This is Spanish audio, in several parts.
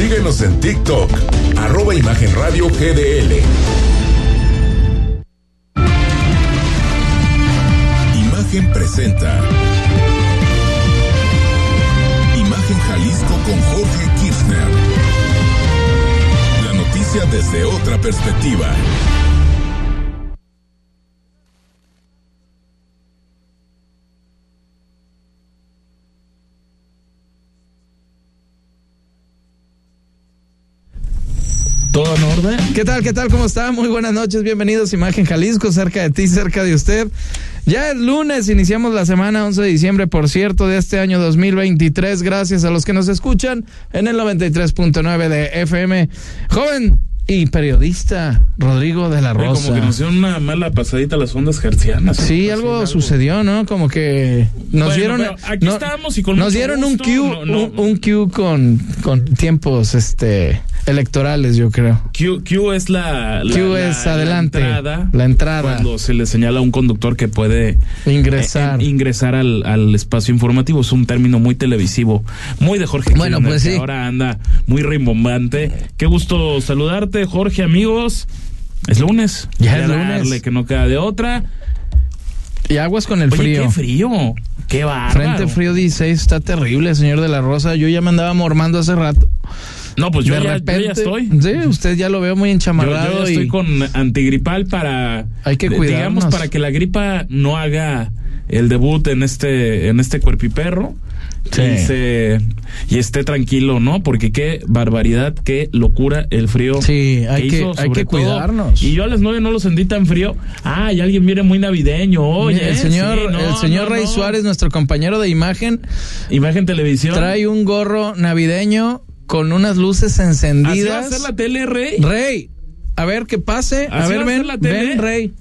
Síguenos en TikTok, arroba Imagen Radio GDL. Imagen presenta. Imagen Jalisco con Jorge Kirchner. La noticia desde otra perspectiva. ¿Qué tal? ¿Qué tal? ¿Cómo está? Muy buenas noches. Bienvenidos a Imagen Jalisco, cerca de ti, cerca de usted. Ya es lunes, iniciamos la semana 11 de diciembre, por cierto, de este año 2023. Gracias a los que nos escuchan en el 93.9 de FM. Joven y periodista Rodrigo de la Rosa. Como que nos dieron una mala pasadita a las ondas hercianas. Sí, algo sucedió, ¿no? Como que nos Bueno, dieron aquí no- estamos y con nos dieron un cue, No, no, un, un cue con, con tiempos este electorales, yo creo. Q, Q es la, la- Q es la adelante, entrada la entrada. Cuando se le señala a un conductor que puede Ingresar. eh, eh, ingresar al, al espacio informativo. Es un término muy televisivo, muy de Jorge. Bueno, pues que sí. Ahora anda muy rimbombante. Qué gusto saludarte, Jorge, amigos. Es lunes. Ya es lunes. que no queda de otra. Y aguas con el Oye, frío. qué frío. Qué bárbaro. Frente frío 16 está terrible, señor de la Rosa. Yo ya me andaba mormando hace rato. No, pues yo, de ya, yo repente, ya estoy. Sí, usted ya lo veo muy Yo, yo enchamarrado ya estoy y con antigripal para Hay que cuidarnos. digamos para que la gripa no haga el debut en este en este cuerpiperro Sí. y se y esté tranquilo, ¿no? Porque qué barbaridad, qué locura el frío. Sí, hay que- hizo, hay que todo. cuidarnos. Y yo a las nueve no lo sentí tan frío. Ah, y alguien viene muy navideño. Oye, el señor, sí, no, el señor no, Rey no. Suárez, nuestro compañero de imagen, Imagen televisión. trae un gorro navideño con unas luces Así va a encendidas. ser la tele, Rey. Rey, a ver qué pase. A Así ver, va a ser ven, la tele. ven, Rey.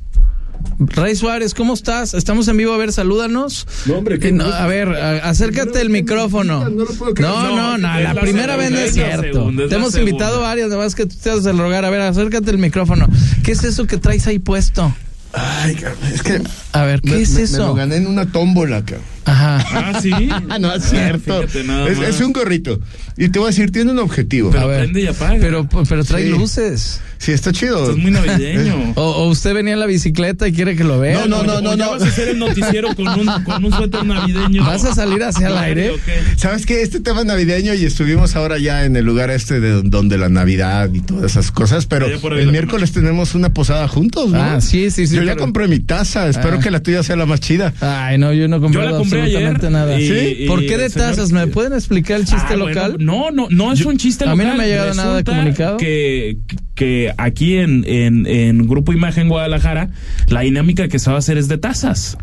Rey Suárez, ¿cómo estás? Estamos en vivo, a ver, salúdanos. No, hombre, qué no, a ver, a- acércate el micrófono. No lo puedo creer. No, no, No, la la primera vez no es cierto. segunda, es Te hemos segunda. invitado varias, además que tú te haces el rogar. A ver, acércate el micrófono. ¿Qué es eso que traes ahí puesto? Ay, cabrón, es que. A ver, ¿qué me- es me- eso? Me lo gané en una tómbola, cabrón. Ajá. Ah, sí. Ah, no, es cierto. Es, es un gorrito. Y te voy a decir, tiene un objetivo. Pero A ver. prende y apaga. Pero, pero trae Sí. luces. sí, está chido. Esto es muy navideño. O, o usted venía en la bicicleta y quiere que lo vea. No, no, no, no, ya no. vas a hacer el noticiero con un, con un suéter navideño. ¿Vas a salir hacia el aire? ¿Sabes qué? Este tema navideño y estuvimos ahora ya en el lugar este de donde la Navidad y todas esas cosas, pero el miércoles tenemos una posada juntos, ¿no? Ah, sí, sí, sí, Yo ya compré mi taza, espero Ah. que la tuya sea la más chida. Ay, no, yo no compré, Yo la compré ayer. absolutamente nada. y- ¿Sí? y ¿Por qué de el señor- tazas? ¿Me pueden explicar el chiste Ah, bueno, local? no, no, no es un chiste a local. mí no me ha llegado nada de comunicado. Que, que aquí en, en, en Grupo Imagen Guadalajara, la dinámica que se va a hacer es de tazas.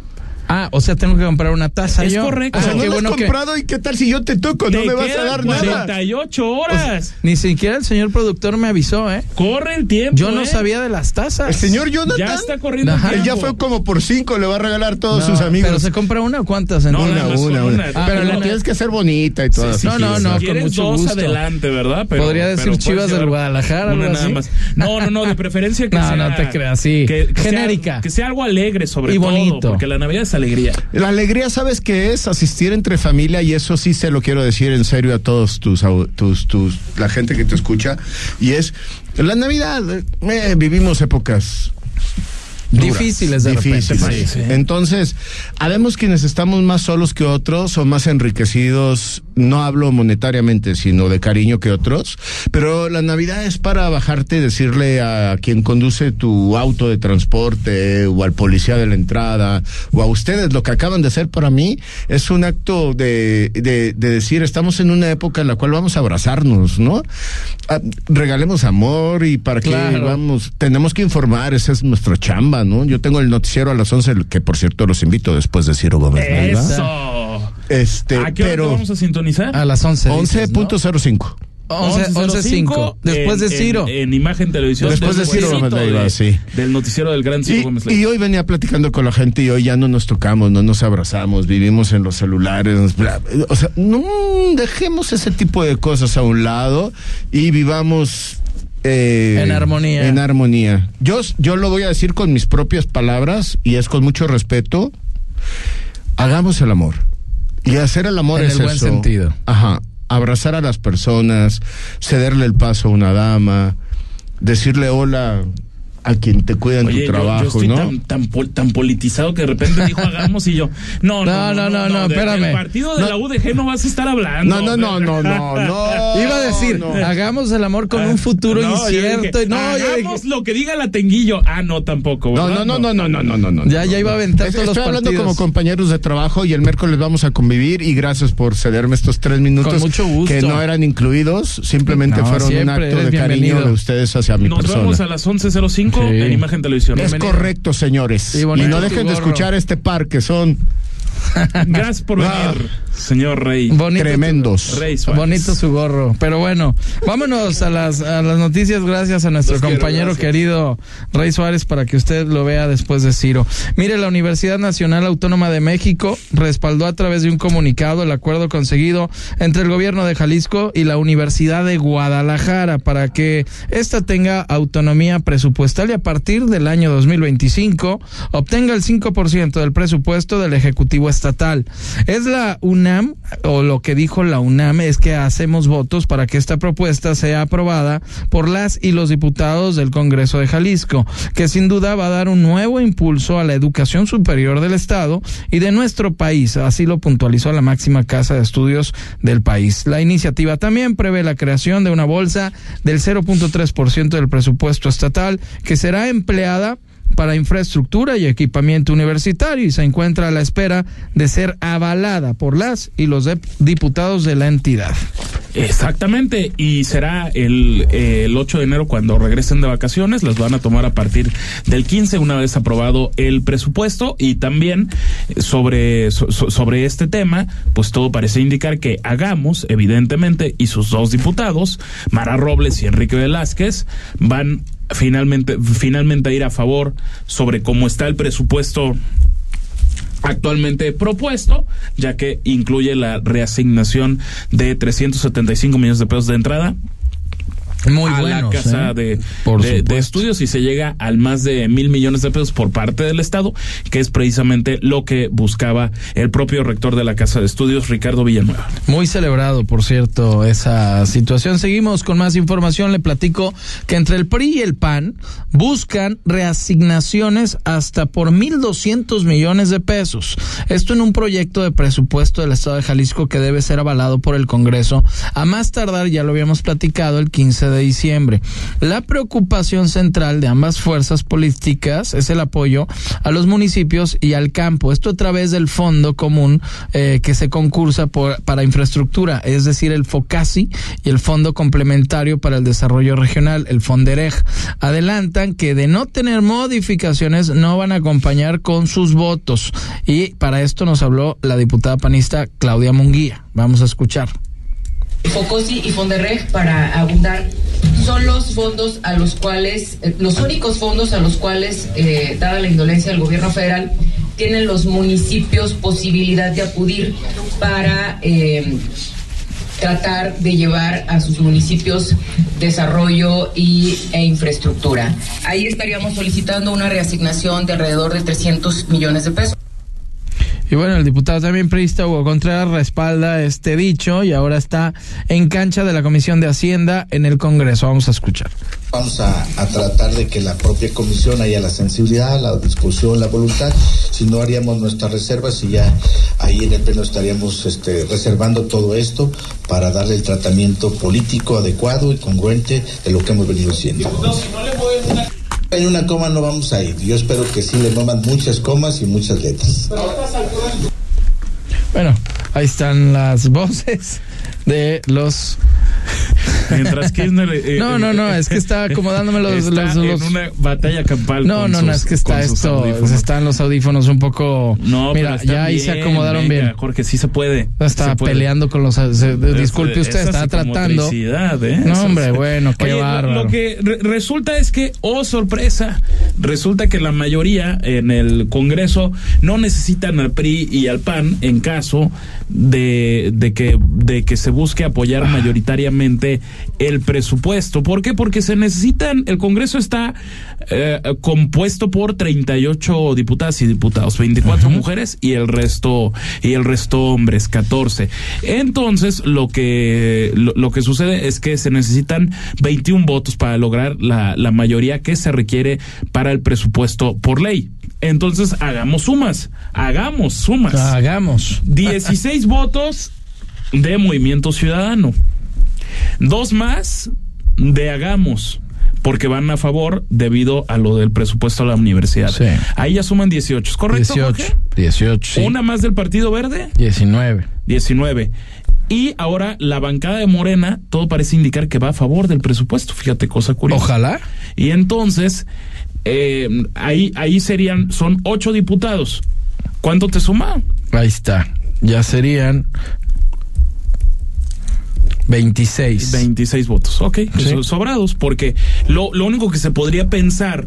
Ah, o sea, tengo que comprar una taza Es yo. correcto. O sea, Ah, no qué has que comprado y qué tal si yo te toco, no me vas a dar nada. 48 horas. ni siquiera el señor productor me avisó, ¿eh? Corre el tiempo. Yo no ¿eh? sabía de las tazas. El señor Jonathan, Ya está corriendo Ajá. el él ya fue como por cinco, le va a regalar a todos No, sus amigos. Pero se compra una o cuántas No, entonces? nada Una, una, una. una. Pero Ah, la tienes que hacer bonita y todo. Sí, no, sí, no, o sea. no. con mucho dos gusto. adelante, ¿verdad? Pero, Podría decir pero Chivas del Guadalajara, Una nada más. No, no, no, de preferencia que No, sea. no te creas, sí. sea- Genérica. que sea algo alegre sobre Y todo. bonito. Porque la Navidad es alegría. La alegría, ¿sabes qué es? Asistir entre familia y eso sí se lo quiero decir en serio a todos tus, tus, tus, la gente que te escucha. Y es, la Navidad, eh, vivimos épocas duras, Difíciles de repente, difíciles. sí. Entonces, habemos quienes estamos más solos que otros o más enriquecidos, no hablo monetariamente, sino de cariño que otros, pero la Navidad es para bajarte y decirle a quien conduce tu auto de transporte o al policía de la entrada o a ustedes lo que acaban de hacer para mí es un acto de, de, de decir estamos en una época en la cual vamos a abrazarnos, ¿no? Ah, regalemos amor y para que Claro. vamos, tenemos que informar, esa es nuestra chamba, ¿no? Yo tengo el noticiero a las 11, que por cierto los invito después de Ciro Gómez. Eso. Este, ¿A qué hora pero vamos a sintonizar? A las 11. dices, ¿no? 11.05. 11, 11.5. Después de Ciro. En, en Imagen Televisión. Después de Ciro Gómez Leiva, sí. Del noticiero del gran Ciro Y, Gómez y Leiva. hoy venía platicando con la gente y hoy ya no nos tocamos, no nos abrazamos, vivimos en los celulares. bla, o sea, no dejemos ese tipo de cosas a un lado y vivamos eh, En armonía. En armonía. Yo, yo lo voy a decir con mis propias palabras y es con mucho respeto. Hagamos el amor. Y hacer el amor En es el buen eso. sentido. Ajá. abrazar a las personas, cederle el paso a una dama, decirle hola a quien te cuida en Oye, tu trabajo, yo, estoy ¿no? tan, tan, pol- tan politizado que de repente dijo hagamos y yo. No, no, No, no, no, no, de- espérame. Del partido de la UDG no vas a estar hablando. No, no, no, no, no, no. Iba a decir, hagamos el amor con un futuro incierto. dije, no, dije- hagamos lo que diga la tenguillo. Ah, no, tampoco. No, ¿verdad? no, no, no, no, no, no, no, no. Ya- ya iba a aventar Es- todos los Estoy hablando partidos. como compañeros de trabajo y el miércoles vamos a convivir y gracias por cederme estos tres minutos. Con mucho gusto. Que no eran incluidos, simplemente fueron un acto de cariño de ustedes hacia mi Nos persona. vemos a las 11.05 Sí. en Imagen Televisión. Es Bienvenido. correcto, señores. Sí, y no tu dejen de escuchar este par que son Gracias por Ah. venir, señor Rey. Bonito tremendos. Rey Suárez. Bonito su gorro. Pero bueno, vámonos a las, a las noticias gracias a nuestro Los compañero querido Rey Suárez para que usted lo vea después de Ciro. Mire, la Universidad Nacional Autónoma de México respaldó a través de un comunicado el acuerdo conseguido entre el gobierno de Jalisco y la Universidad de Guadalajara para que ésta tenga autonomía presupuestal y a partir del año 2025 obtenga el 5% del presupuesto del Ejecutivo Estatal. Es la UNAM, o lo que dijo la UNAM es que hacemos votos para que esta propuesta sea aprobada por las y los diputados del Congreso de Jalisco, que sin duda va a dar un nuevo impulso a la educación superior del Estado y de nuestro país. Así lo puntualizó la máxima casa de estudios del país. La iniciativa también prevé la creación de una bolsa del 0.3% del presupuesto estatal que será empleada para infraestructura y equipamiento universitario y se encuentra a la espera de ser avalada por las y los diputados de la entidad. Exactamente, y será el, eh, el 8 de enero cuando regresen de vacaciones, las van a tomar a partir del 15 una vez aprobado el presupuesto y también eh, sobre, so- so- sobre este tema, pues todo parece indicar que Hagamos, evidentemente, y sus dos diputados, Mara Robles y Enrique Velázquez, van finalmente, finalmente ir a favor sobre cómo está el presupuesto actualmente propuesto, ya que incluye la reasignación de 375 millones de pesos de entrada Muy a buenos, la casa ¿eh? de, Por de- de estudios y se llega al más de mil millones de pesos por parte del Estado, que es precisamente lo que buscaba el propio rector de la casa de estudios, Ricardo Villanueva. Muy celebrado, por cierto, esa situación. Seguimos con más información. Le platico que entre el PRI y el PAN buscan reasignaciones hasta por 1.200 millones de pesos. Esto en un proyecto de presupuesto del Estado de Jalisco que debe ser avalado por el Congreso a más tardar, ya lo habíamos platicado, el 15 de diciembre. La preocupación central de ambas fuerzas políticas es el apoyo a los municipios y al campo. Esto a través del fondo común eh, que se concursa por, para infraestructura, es decir, el FOCASI y el Fondo Complementario para el Desarrollo Regional, el FONDEREG. Adelantan que de no tener modificaciones no van a acompañar con sus votos. Y para esto nos habló la diputada panista Claudia Munguía. Vamos a escuchar. Focosi y Fonderreg para abundar son los fondos a los cuales, eh, los únicos fondos a los cuales, eh, dada la indolencia del gobierno federal, tienen los municipios posibilidad de acudir para eh, tratar de llevar a sus municipios desarrollo y, e infraestructura. Ahí estaríamos solicitando una reasignación de alrededor de 300 millones de pesos. Y bueno, el diputado también priista Hugo Contreras respalda este dicho y ahora está en cancha de la Comisión de Hacienda en el Congreso. Vamos a escuchar. Vamos a, a tratar de que la propia comisión haya la sensibilidad, la discusión, la voluntad. Si no haríamos nuestras reservas y ya ahí en el pleno estaríamos este, reservando todo esto para darle el tratamiento político adecuado y congruente de lo que hemos venido haciendo. En una coma no vamos a ir. Yo espero que sí le muevan muchas comas y muchas letras. Bueno, ahí están las voces de los... Mientras Kirchner... eh, No, no, no, es que está acomodándome los- está los- los- en una batalla campal No, no, no, sus- es que está esto, audífonos. están los audífonos un poco... No, pero Mira, ya ahí se acomodaron venga, bien. Jorge, sí se puede. Está se puede. peleando con los... se- disculpe Es- usted, está tratando... ¿eh? No, hombre, bueno, qué Oye, lo- bárbaro. Lo que re- resulta es que, oh sorpresa, resulta que la mayoría en el Congreso no necesitan al PRI y al PAN en caso de, de que de que se busque apoyar mayoritariamente el presupuesto. ¿Por qué? Porque se necesitan, el Congreso está eh, compuesto por 38 diputadas y diputados, 24 mujeres y el resto y el resto hombres, 14. Entonces, lo que lo, lo que sucede es que se necesitan 21 votos para lograr la, la mayoría que se requiere para el presupuesto por ley. Entonces, hagamos sumas, hagamos sumas. Hagamos. 16 votos de Movimiento Ciudadano. Dos más de Hagamos, porque van a favor debido a lo del presupuesto a la universidad. Sí. Ahí ya suman 18, ¿es correcto? 18. Jorge? 18, sí. Una más del Partido Verde, 19. 19. Y ahora la bancada de Morena, todo parece indicar que va a favor del presupuesto. Fíjate, cosa curiosa. Ojalá. Y entonces, eh, ahí, ahí serían, son ocho diputados. ¿Cuánto te suma? Ahí está. Ya serían 26. 26 votos, ok, Sí. so- sobrados, porque lo, lo único que se podría pensar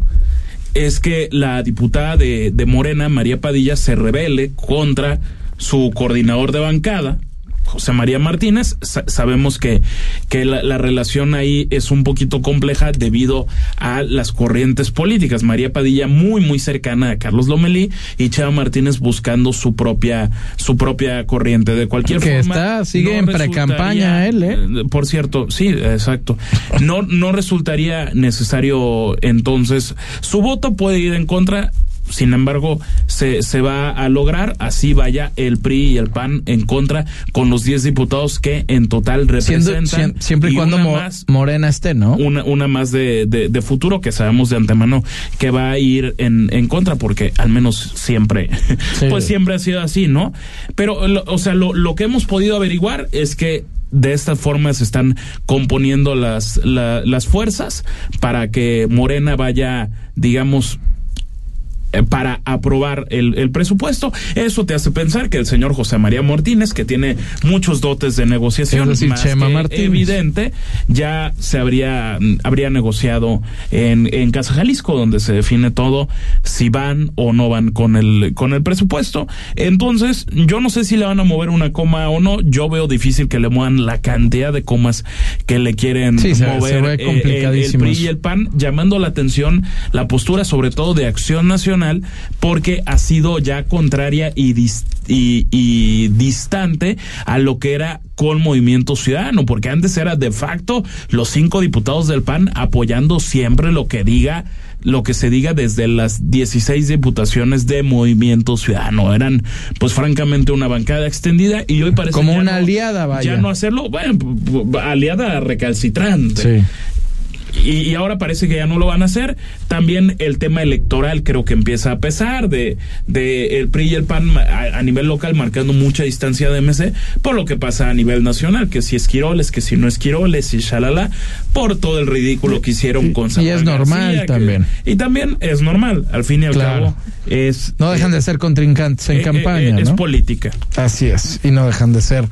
es que la diputada de, de Morena, María Padilla, se rebele contra su coordinador de bancada, José María Martínez. Sa- sabemos que, que la, la relación ahí es un poquito compleja debido a las corrientes políticas. María Padilla muy, muy cercana a Carlos Lomelí y Chava Martínez buscando su propia, su propia corriente. De cualquier Que forma. está- sigue en resultaría- precampaña él, ¿eh? por cierto, sí, exacto. No, no resultaría necesario entonces. Su voto puede ir en contra. Sin embargo, se, se va a lograr, así vaya el PRI y el PAN en contra con los 10 diputados que en total representan. siem- siempre y, cuando Mo- más, Morena esté, ¿no? una, una más de, de, de futuro que sabemos de antemano que va a ir en, en contra porque al menos siempre, Sí. pues siempre ha sido así, ¿no? Pero, lo- o sea, lo, lo que hemos podido averiguar es que de esta forma se están componiendo las, la- las fuerzas para que Morena vaya, digamos, eh, para aprobar el, el presupuesto. Eso te hace pensar que el señor José María Martínez, que tiene muchos dotes de negociación, Es decir, más Chema que evidente, ya se habría, mm, habría negociado en, en Casa Jalisco, donde se define todo, si van o no van con el, con el presupuesto. Entonces, yo no sé si le van a mover una coma o no. Yo veo difícil que le muevan la cantidad de comas que le quieren Sí, se- mover se ve eh, el- PRI y el PAN, llamando la atención la postura sobre todo de Acción Nacional, porque ha sido ya contraria y, dis- y, y distante a lo que era con Movimiento Ciudadano, porque antes era de facto los cinco diputados del PAN apoyando siempre lo que diga lo que se diga desde las 16 diputaciones de Movimiento Ciudadano. Eran, pues francamente, una bancada extendida y hoy parece Como una no- aliada, vaya. Ya no hacerlo, bueno, aliada recalcitrante. Sí. Y, y ahora parece que ya no lo van a hacer. También el tema electoral creo que empieza a pesar de, de el PRI y el PAN a, a nivel local marcando mucha distancia de MC por lo que pasa a nivel nacional, que si es Quiroles, que si no es Quiroles y shalala, por todo el ridículo que hicieron con Y Samuel es normal que- también. y también es normal, al fin y al Claro. cabo es No dejan de ser contrincantes en eh, eh, campaña, eh, es ¿no? política. Así es, y no dejan de ser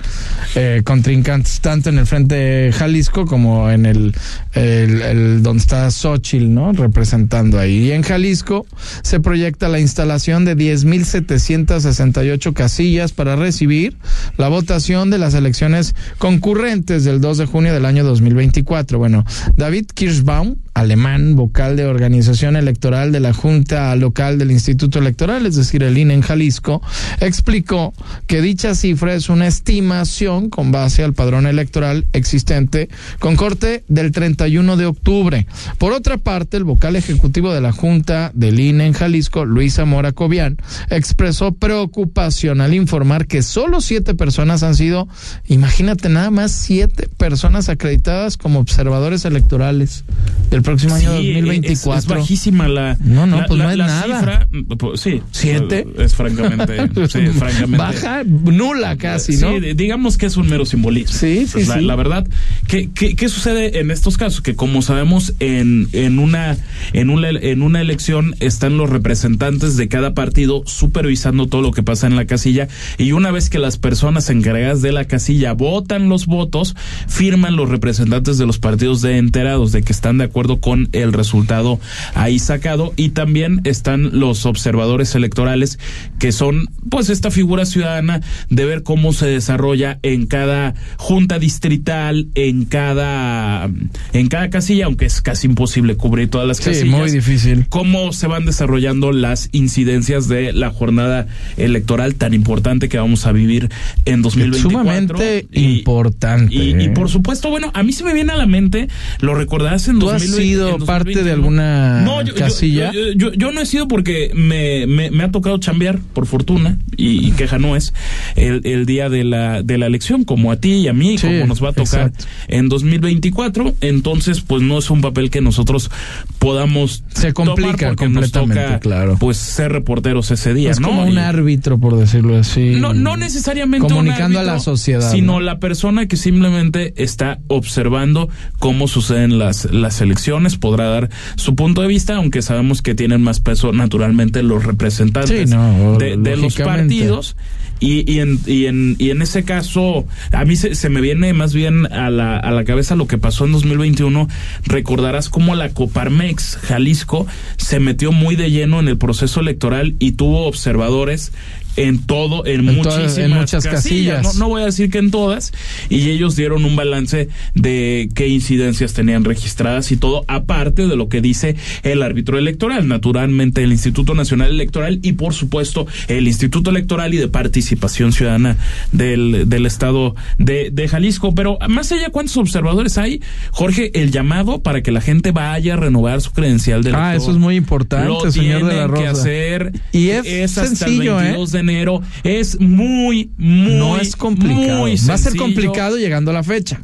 eh, contrincantes tanto en el frente Jalisco como en el, el, el donde está Xochitl, ¿no? Representando ahí. Y en Jalisco se proyecta la instalación de 10.768 casillas para recibir la votación de las elecciones concurrentes del 2 de junio del año 2024. Bueno, David Kirschbaum, alemán, vocal de organización electoral de la Junta Local del Instituto Electoral, es decir, el INE en Jalisco, explicó que dicha cifra es una estimación con base al padrón electoral existente con corte del 31 de octubre. Por otra parte, el vocal ejecutivo de la Junta del INE en Jalisco, Luis Zamora Cobian, expresó preocupación al informar que solo siete personas han sido, imagínate nada más, siete personas acreditadas como observadores electorales del próximo año Sí, es- 2024. Es, bajísima la. No, no, la- pues no la- es la nada. cifra, pues, sí. ¿Siete? Es francamente. sí, es francamente. Baja, nula casi, ¿no? Sí, di- digamos que es un mero simbolismo. Sí, sí, Pues la, sí. la verdad ¿qué, qué, qué sucede en estos casos? Que como sabemos, en, en, una, en, una, en una elección están los representantes de cada partido supervisando todo lo que pasa en la casilla y una vez que las personas encargadas de la casilla votan los votos, firman los representantes de los partidos de enterados de que están de acuerdo con el resultado ahí sacado y también están los observadores electorales que son pues esta figura ciudadana de ver cómo se desarrolla en cada junta distrital, en cada en cada casilla, aunque es casi imposible cubrir todas las Sí, casillas. muy difícil. Cómo se van desarrollando las incidencias de la jornada electoral tan importante que vamos a vivir en 2024. Sumamente Y- importante. y, y ¿eh? por supuesto, bueno, a mí se me viene a la mente, lo recordarás en ¿Tú has 2020, sido en parte de 2021. alguna No, yo- yo- casilla? Yo, yo- yo no he sido porque me, me, me ha tocado chambear, por fortuna, y, y queja no es, el, el día de la, de la elección, como a ti y a mí, Sí, como nos va a tocar exacto. en 2024. Entonces, pues no es un papel que nosotros podamos Se complica tomar porque nos completamente, toca, claro. pues ser reporteros ese día, es ¿no? como un Y- árbitro, por decirlo así. no, no necesariamente un Comunicando a la sociedad, Sino ¿no? la persona que simplemente está observando cómo suceden las, las elecciones, podrá dar su punto de vista, aunque sabemos que tienen más peso naturalmente los representantes Sí, no, de, de los partidos. Y, y, en, y, en, y en ese caso, a mí se, se me viene más bien a la, a la cabeza lo que pasó en 2021. Recordarás cómo la Coparmex Jalisco se metió muy de lleno en el proceso electoral y tuvo observadores en todo, en, En todas- muchísimas en muchas casillas. No, no voy a decir que en todas. Y ellos dieron un balance de qué incidencias tenían registradas y todo, aparte de lo que dice el árbitro electoral. Naturalmente, el Instituto Nacional Electoral y, por supuesto, el Instituto Electoral y de Participación Ciudadana del, del Estado de, de Jalisco. Pero más allá, ¿cuántos observadores hay? Jorge, el llamado para que la gente vaya a renovar su credencial de Ah, elector. eso es muy importante, Lo señor de la tienen que Rosa. hacer. Y es hasta sencillo, el ¿eh? 22 de enero. Es muy, muy. no es complicado. muy Va a ser complicado llegando a la fecha.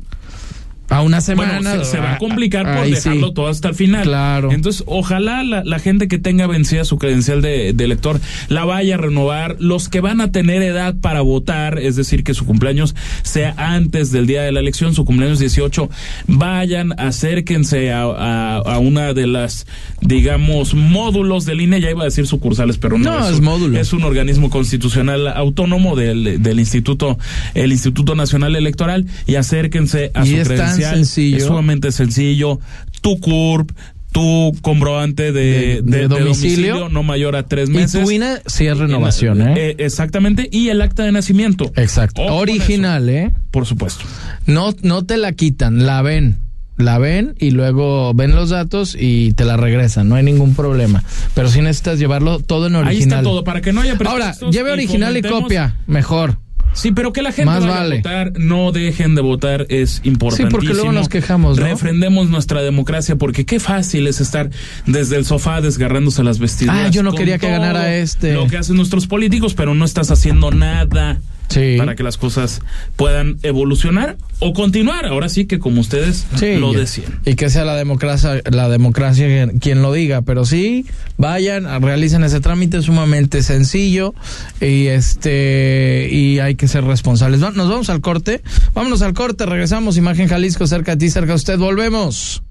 A una semana. Bueno, se, se va a complicar por dejarlo sí. todo hasta el final. Claro. Entonces, ojalá la, la gente que tenga vencida su credencial de, de elector la vaya a renovar. Los que van a tener edad para votar, es decir, que su cumpleaños sea antes del día de la elección, su cumpleaños 18, vayan, acérquense a, a, a una de las, digamos, módulos del INE. Ya iba a decir sucursales, pero no. No, es módulo. Es un organismo constitucional autónomo del, del Instituto, el Instituto Nacional Electoral y acérquense a Y su es sencillo. Es sumamente sencillo. Tu CURP, tu comprobante de, De- de domicilio. no mayor a tres Y meses. tu INE sí es renovación, Eh, ¿eh? eh, exactamente. Y el acta de nacimiento. Exacto. Ojo Original, ¿eh? por supuesto. No, no te la quitan, la ven. La ven y luego ven los datos y te la regresan, no hay ningún problema. Pero si necesitas llevarlo todo en original. Ahí está todo, para que no haya Ahora, lleve original y copia, mejor. Sí, pero que la gente Más vaya vale. a votar, no dejen de votar, es importantísimo. Sí, porque luego nos quejamos, ¿no? Refrendemos nuestra democracia, porque qué fácil es estar desde el sofá desgarrándose las vestiduras. Ah, yo no quería que ganara este. Lo que hacen nuestros políticos, pero no estás haciendo nada Sí. para que las cosas puedan evolucionar o continuar. Ahora sí que como ustedes Sí, lo decían. Y que sea la democracia, la democracia quien- lo diga, pero sí, vayan, realicen ese trámite sumamente sencillo y este y hay que ser responsables. Nos vamos al corte, vámonos al corte, regresamos, Imagen Jalisco, cerca de ti, cerca de usted, volvemos.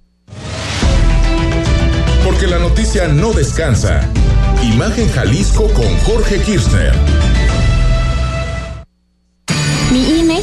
Porque la noticia no descansa. Imagen Jalisco con Jorge Kirchner.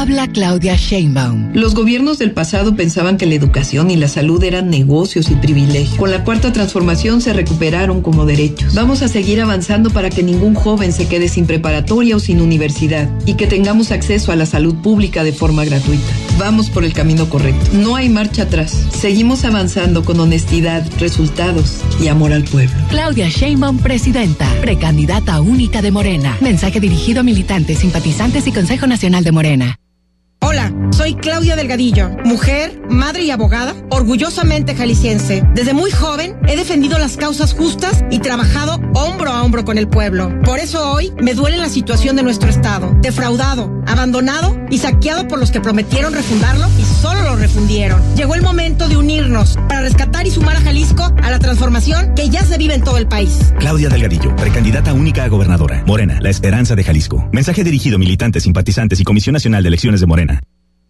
Habla Claudia Sheinbaum. Los gobiernos del pasado pensaban que la educación y la salud eran negocios y privilegios. Con la cuarta transformación se recuperaron como derechos. Vamos a seguir avanzando para que ningún joven se quede sin preparatoria o sin universidad y que tengamos acceso a la salud pública de forma gratuita. Vamos por el camino correcto. No hay marcha atrás. Seguimos avanzando con honestidad, resultados y amor al pueblo. Claudia Sheinbaum, presidenta, precandidata única de Morena. Mensaje dirigido a militantes, simpatizantes y Consejo Nacional de Morena. Hola, soy Claudia Delgadillo, mujer, madre y abogada, orgullosamente jalisciense. Desde muy joven he defendido las causas justas y trabajado hombro a hombro con el pueblo. Por eso hoy me duele la situación de nuestro estado, defraudado, abandonado y saqueado por los que prometieron refundarlo y solo lo refundieron. Llegó el momento de unirnos para rescatar y sumar a Jalisco a la transformación que ya se vive en todo el país. Claudia Delgadillo, precandidata única a gobernadora. Morena, la esperanza de Jalisco. Mensaje dirigido a militantes, simpatizantes y Comisión Nacional de Elecciones de Morena.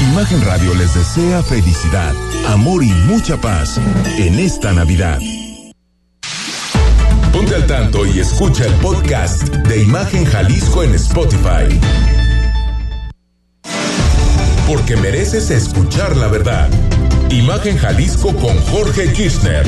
Imagen Radio les desea felicidad, amor y mucha paz en esta Navidad. Ponte al tanto y escucha el podcast de Imagen Jalisco en Spotify. Porque mereces escuchar la verdad. Imagen Jalisco con Jorge Kirchner.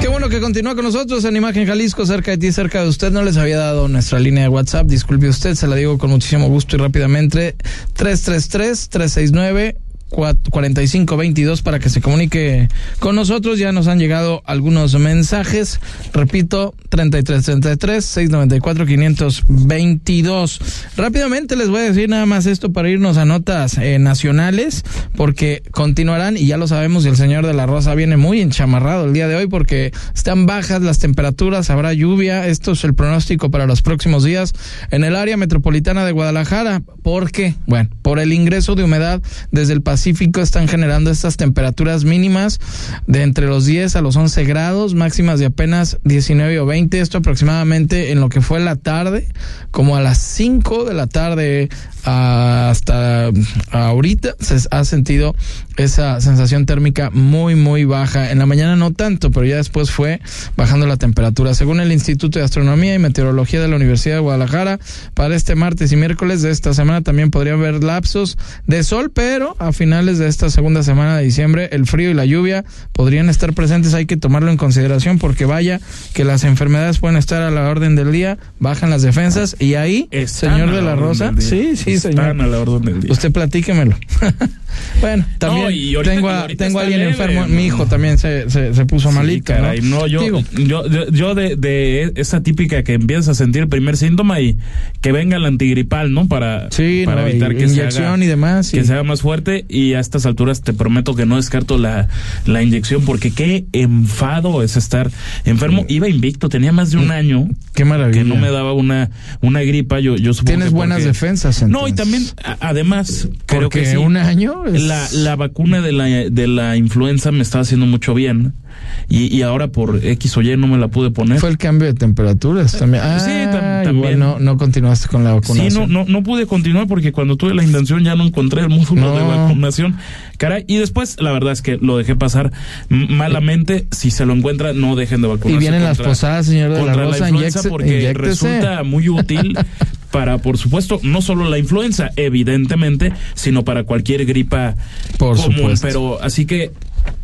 Qué bueno que continúa con nosotros en Imagen Jalisco, cerca de ti, cerca de usted. No les había dado nuestra línea de WhatsApp, disculpe usted, se la digo con muchísimo gusto y rápidamente. 333-369. 4522 para que se comunique con nosotros. Ya nos han llegado algunos mensajes. Repito, 3333 694 522. Rápidamente les voy a decir nada más esto para irnos a notas eh, nacionales, porque continuarán y ya lo sabemos. El señor de la Rosa viene muy enchamarrado el día de hoy porque están bajas las temperaturas, habrá lluvia. Esto es el pronóstico para los próximos días en el área metropolitana de Guadalajara. ¿Por qué? Bueno, por el ingreso de humedad desde el Pacífico están generando estas temperaturas mínimas de entre los 10 a los 11 grados, máximas de apenas 19 o 20. Esto aproximadamente en lo que fue la tarde, como a las 5 de la tarde hasta ahorita se ha sentido esa sensación térmica muy muy baja. En la mañana no tanto, pero ya después fue bajando la temperatura. Según el Instituto de Astronomía y Meteorología de la Universidad de Guadalajara, para este martes y miércoles de esta semana también podría haber lapsos de sol, pero a finales de esta segunda semana de diciembre el frío y la lluvia podrían estar presentes. Hay que tomarlo en consideración porque vaya que las enfermedades pueden estar a la orden del día, bajan las defensas y ahí, señor de la Rosa, sí, sí, señor. a la orden del día. Usted platíquemelo. bueno, también tengo a, tengo alguien enfermo, mi hijo también se, se, se puso malito. ¿no? yo, yo, yo de, de, esa típica que empiezas a sentir el primer síntoma y que venga el antigripal, ¿no? Para, para evitar que inyección se haga, y demás. Que sea más fuerte y a estas alturas te prometo que no descarto la, la inyección porque qué enfado es estar enfermo. Iba invicto, tenía más de un año. Qué maravilla. Que no me daba una, una gripa, yo, yo supongo Tienes buenas defensas. Entonces. No, y también, además, creo que sí, un año la, la vacuna de la, de la influenza me estaba haciendo mucho bien. Y, y, ahora por X o Y no me la pude poner. Fue el cambio de temperaturas también. Ah, sí, tam también. No, no continuaste con la vacunación. Sí, no, no, no pude continuar porque cuando tuve la intención ya no encontré el módulo no. de vacunación. Caray, y después la verdad es que lo dejé pasar malamente. Si se lo encuentra, no dejen de vacunarse. Y vienen contra, las posadas, señor de la Rosa, la influenza porque resulta muy útil para, por supuesto, no solo la influenza, evidentemente, sino para cualquier gripa por común. Supuesto. Pero así que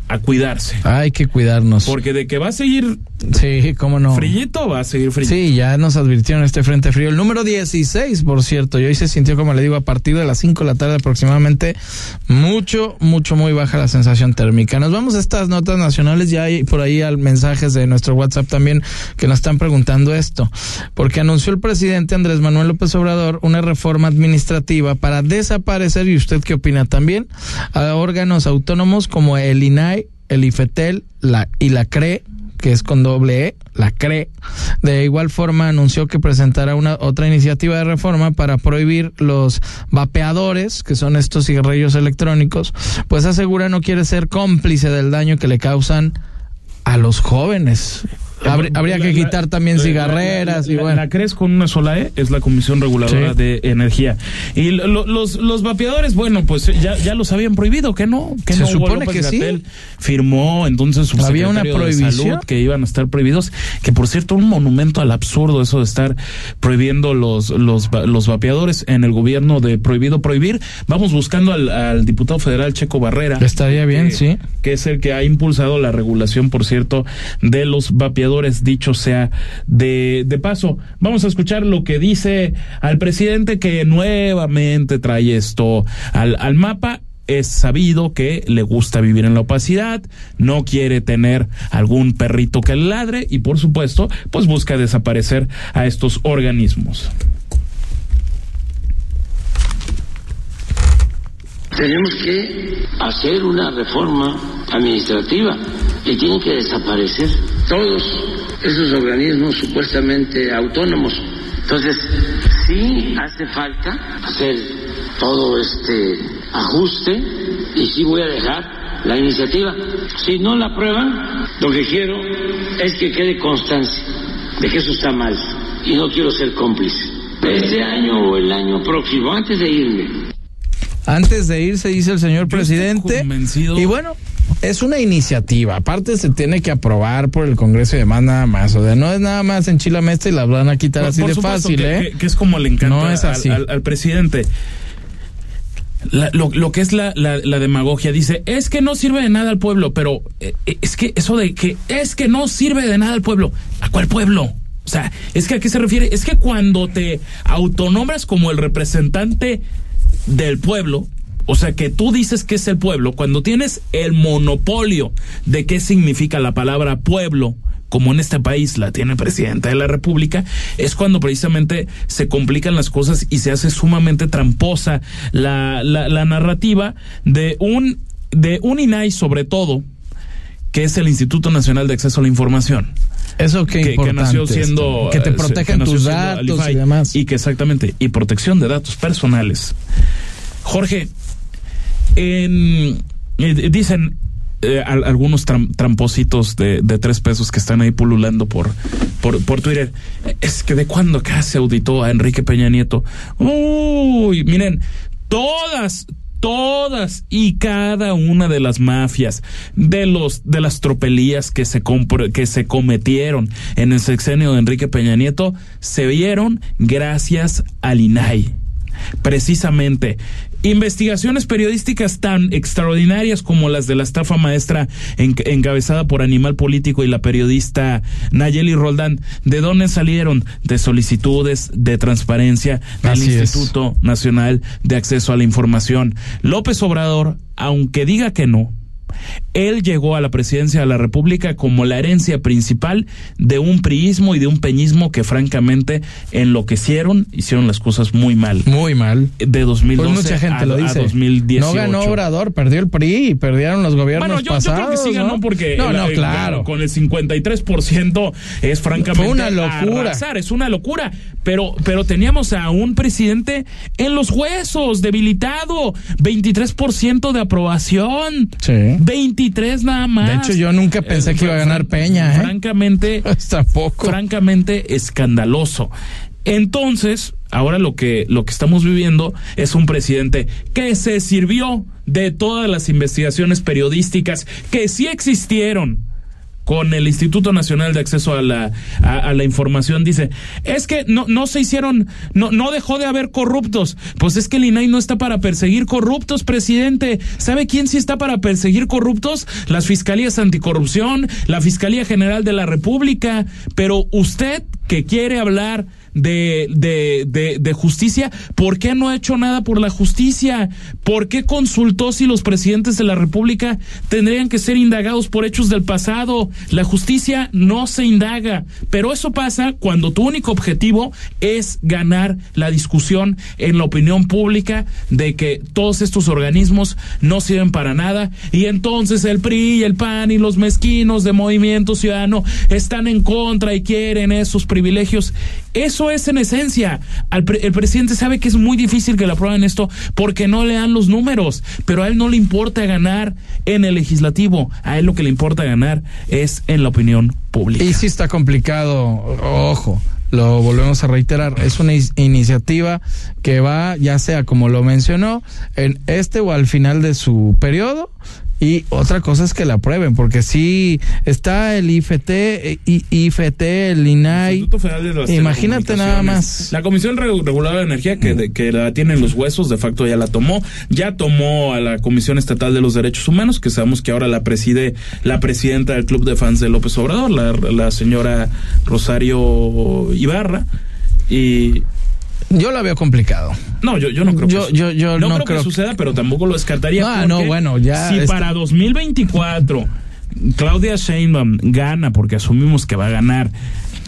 a cuidarse. Hay que cuidarnos. Porque de que va a seguir Sí, cómo no. Frillito va a seguir frío. Sí, ya nos advirtieron este frente frío. El número 16, por cierto, y hoy se sintió, como le digo, a partir de las 5 de la tarde aproximadamente, mucho, mucho, muy baja la sensación térmica. Nos vamos a estas notas nacionales, ya hay por ahí al mensajes de nuestro WhatsApp también que nos están preguntando esto, porque anunció el presidente Andrés Manuel López Obrador una reforma administrativa para desaparecer, y usted qué opina también, a órganos autónomos como el INAI, el IFETEL la, y la CRE, que es con doble E, la CRE. De igual forma anunció que presentará una otra iniciativa de reforma para prohibir los vapeadores, que son estos cigarrillos electrónicos, pues asegura no quiere ser cómplice del daño que le causan a los jóvenes. Habría, que quitar también cigarreras y bueno. La CRES con una sola E es la Comisión Reguladora de Energía. Y los, los vapeadores, bueno, pues ya, ya los habían prohibido, ¿que no? Que Se no supone que sí. Firmó entonces su Había una prohibición. de salud que iban a estar prohibidos. Que por cierto, un monumento al absurdo eso de estar prohibiendo los, los, los vapeadores en el gobierno de prohibido prohibir. Vamos buscando al, al diputado federal Checo Barrera. Estaría bien, que, sí. Que es el que ha impulsado la regulación, por cierto, de los vapeadores, dicho sea de, de paso. Vamos a escuchar lo que dice al presidente que nuevamente trae esto al, al mapa es sabido que le gusta vivir en la opacidad, no quiere tener algún perrito que ladre y por supuesto, pues busca desaparecer a estos organismos. Tenemos que hacer una reforma administrativa y tienen que desaparecer todos esos organismos supuestamente autónomos. Entonces, sí hace falta hacer todo este ajuste y sí voy a dejar la iniciativa. Si no la aprueban, lo que quiero es que quede constancia de que eso está mal y no quiero ser cómplice. Este año o el año próximo, antes de irme, antes de irse, dice el señor presidente. Y bueno, es una iniciativa. Aparte, se tiene que aprobar por el Congreso y demás, nada más. O sea, no es nada más en Chilamesta y la van a quitar Por- así por de fácil, que, ¿eh? que- que es como le encanta No es al- así. Al, al presidente. La- lo, lo que es la, la, la demagogia dice es que no sirve de nada al pueblo, pero eh, eh, es que eso de que es que no sirve de nada al pueblo, ¿a cuál pueblo? O sea, es que a qué se refiere? Es que cuando te autonombras como el representante del pueblo, o sea, que tú dices que es el pueblo, cuando tienes el monopolio de qué significa la palabra pueblo, como en este país la tiene el presidente de la República, es cuando precisamente se complican las cosas y se hace sumamente tramposa la, la, la narrativa de un, de un INAI sobre todo, que es el Instituto Nacional de Acceso a la Información. Eso qué que, que nació esto. siendo Que te eh, protegen nació tus datos Alify. y demás. y que exactamente y protección de datos personales Jorge en, eh, dicen eh, al- algunos tram- trampositos de, de tres pesos que están ahí pululando por, por, por Twitter. Es que de cuándo acá se auditó a Enrique Peña Nieto. Uy, miren, todas, todas y cada una de las mafias, de los, de las tropelías que se que se cometieron en el sexenio de Enrique Peña Nieto, se vieron gracias al INAI precisamente investigaciones periodísticas tan extraordinarias como las de la estafa maestra en- encabezada por Animal Político y la periodista Nayeli Roldán, ¿de dónde salieron? De solicitudes de transparencia del Así es. Instituto Nacional de Acceso a la Información. López Obrador, aunque diga que no, él llegó a la presidencia de la República como la herencia principal de un priismo y de un peñismo que francamente enloquecieron, hicieron las cosas muy mal. Muy mal. De 2012 Pues mucha gente a, lo a dice. 2018. No ganó Obrador, perdió el PRI y perdieron los gobiernos Bueno, yo, yo pasados. creo que sí ganó ¿no? porque No, el- no, claro. con el 53% es francamente Fue una locura. arrasar, es una locura, pero pero teníamos a un presidente en los huesos, debilitado, 23% de aprobación. Sí. 23 nada más. De hecho, yo nunca pensé Eh, que iba a ganar Peña, ¿eh? Francamente, Tampoco. francamente escandaloso. Entonces, ahora lo que, lo que estamos viviendo es un presidente que se sirvió de todas las investigaciones periodísticas que sí existieron con el Instituto Nacional de Acceso a la, a, a la Información, dice, es que no, no se hicieron, no, no dejó de haber corruptos. Pues es que el INAI no está para perseguir corruptos, presidente. ¿Sabe quién sí está para perseguir corruptos? Las fiscalías anticorrupción, la Fiscalía General de la República. Pero usted que quiere hablar de, de, de, justicia, ¿por qué no ha hecho nada por la justicia? ¿Por qué consultó si los presidentes de la República tendrían que ser indagados por hechos del pasado? La justicia no se indaga, pero eso pasa cuando tu único objetivo es ganar la discusión en la opinión pública de que todos estos organismos no sirven para nada y entonces el PRI el PAN y los mezquinos de Movimiento Ciudadano están en contra y quieren esos privilegios. Eso es en esencia. Al pre el presidente sabe que es muy difícil que le aprueben esto porque no le dan los números, pero a él no le importa ganar en el legislativo. A él lo que le importa ganar es en la opinión pública. Y sí está complicado, ojo lo volvemos a reiterar, es una iniciativa que va, ya sea como lo mencionó, en este o al final de su periodo, y otra cosa es que la aprueben, porque si está el IFT, IFT, el INAI. Imagínate nada más. La Comisión Reguladora de Energía, que, que la tiene en los huesos, de facto ya la tomó. Ya tomó a la Comisión Estatal de los Derechos Humanos, que sabemos que ahora la preside la presidenta del Club de Fans de López Obrador, la, la señora Rosario Ibarra. Y yo la veo complicado. No, yo, yo no creo yo, que yo, yo no, no creo, creo que suceda, pero tampoco lo descartaría. Ah, no, bueno, ya. Si este- para 2024 Claudia Sheinbaum gana, porque asumimos que va a ganar,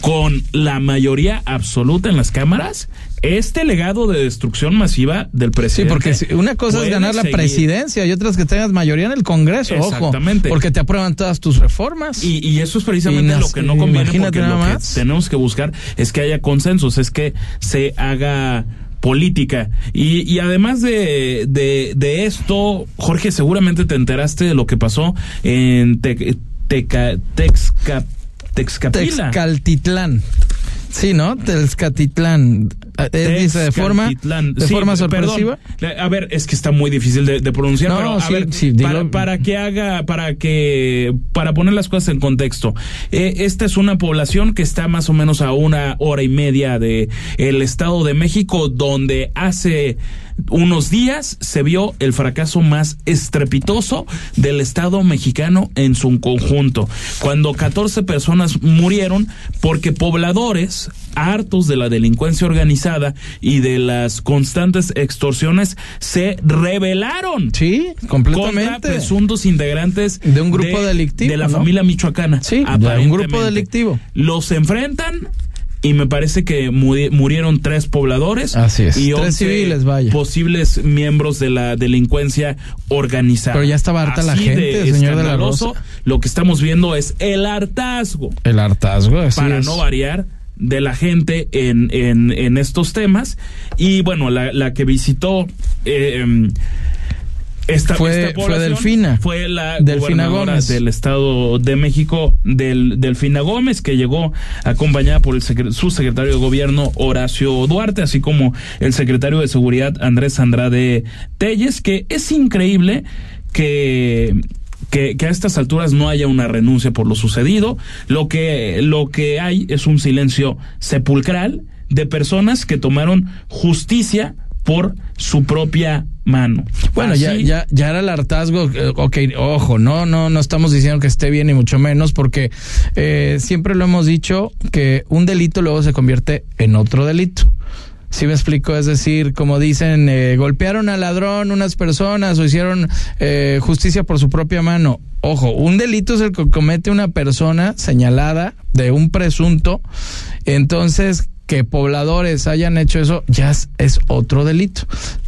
con la mayoría absoluta en las cámaras, este legado de destrucción masiva del Sí, presidente. porque si- una cosa es ganar la presidencia y otra es que tengas mayoría en el Congreso, Exactamente. ojo. Porque te aprueban todas tus reformas. Y, y eso es precisamente Y lo que no conviene imagínate porque lo que tenemos que buscar es que haya consensos, es que se haga política. Y, y además de, de, de esto, Jorge, seguramente te enteraste de lo que pasó en Te- Teca- Texca- Texcapila. Texcaltitlán. Sí, ¿no? Texcatitlán. Eh, dice de forma, de Sí, forma perdón. sorpresiva. A ver, es que está muy difícil de, de pronunciar, No, pero a sí, ver, sí, dilo. para, para que haga, para que, para poner las cosas en contexto, eh, esta es una población que está más o menos a una hora y media de el Estado de México, donde hace unos días se vio el fracaso más estrepitoso del Estado mexicano en su conjunto, cuando 14 personas murieron porque pobladores hartos de la delincuencia organizada y de las constantes extorsiones se rebelaron Sí, contra completamente. presuntos integrantes De un grupo delictivo, de la ¿no? familia michoacana. Sí, de un grupo delictivo. Los enfrentan y me parece que muri- murieron tres pobladores Así es, y tres 11 civiles, vaya. posibles miembros de la delincuencia organizada. Pero ya estaba harta la gente, de señor de la Rosa. Lo que estamos viendo es el hartazgo El hartazgo, así para es. no variar de la gente en, en, en estos temas y bueno la, la que visitó eh, em, esta, Fue- esta fue Delfina. fue la Delfina gobernadora Gómez. del estado de México del Delfina Gómez que llegó acompañada por el secre- su secretario de gobierno Horacio Duarte así como el secretario de seguridad Andrés Andrade Telles que es increíble que que, que a estas alturas no haya una renuncia por lo sucedido. Lo que, lo que hay es un silencio sepulcral de personas que tomaron justicia por su propia mano. Bueno, ya, Así- ya, ya era el hartazgo. eh, ok, ojo, no, no, no estamos diciendo que esté bien ni mucho menos, porque eh, siempre lo hemos dicho que un delito luego se convierte en otro delito. Si me explico, es decir, como dicen, eh, golpearon al ladrón unas personas o hicieron eh, justicia por su propia mano. Ojo, un delito es el que comete una persona señalada de un presunto. Entonces, que pobladores hayan hecho eso ya es, es otro delito.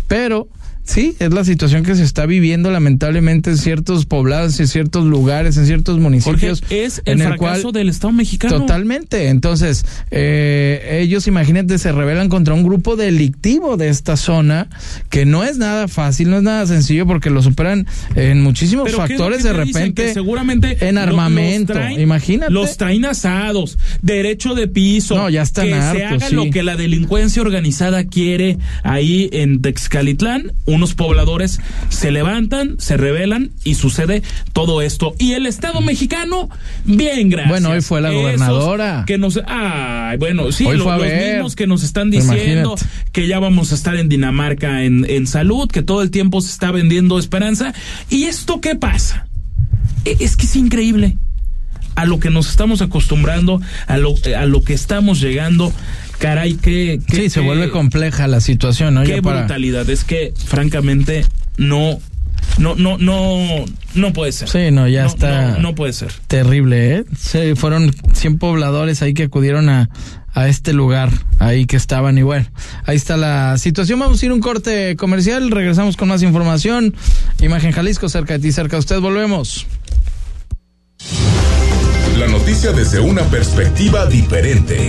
Pero sí, es la situación que se está viviendo lamentablemente en ciertos poblados, en ciertos lugares, en ciertos Jorge, municipios. es el, en fracaso cual del Estado mexicano. Totalmente. Entonces, eh, ellos, imagínate, se rebelan contra un grupo delictivo de esta zona que no es nada fácil, no es nada sencillo porque lo superan en muchísimos Pero ¿qué es factores de repente. Seguramente en armamento, los traen- imagínate. Los traen asados, derecho de piso. No, ya están Que se haga sí. lo que la delincuencia organizada quiere ahí en Texcalitlán, algunos pobladores se levantan, se rebelan y sucede todo esto. Y el Estado mexicano, bien, gracias. Bueno, hoy fue la Esos gobernadora. Que nos, ay, bueno, sí, Hoy lo- los ver. mismos que nos están diciendo Imagínate. que ya vamos a estar en Dinamarca en, en salud, que todo el tiempo se está vendiendo esperanza. ¿Y esto qué pasa? E- Es que es increíble a lo que nos estamos acostumbrando, a lo, a lo que estamos llegando. Caray, que Sí, se vuelve compleja la situación, ¿no? Qué Ya para- brutalidad. Es que, francamente, no, no, no, no, no puede ser. Sí, no, ya No, está. No, no puede ser. Terrible, ¿eh? Sí, fueron 100 pobladores ahí que acudieron a, a este lugar, ahí que estaban y bueno, ahí está la situación. Vamos a ir a un corte comercial, regresamos con más información. Imagen Jalisco, cerca de ti, cerca de usted, volvemos. La noticia desde una perspectiva diferente.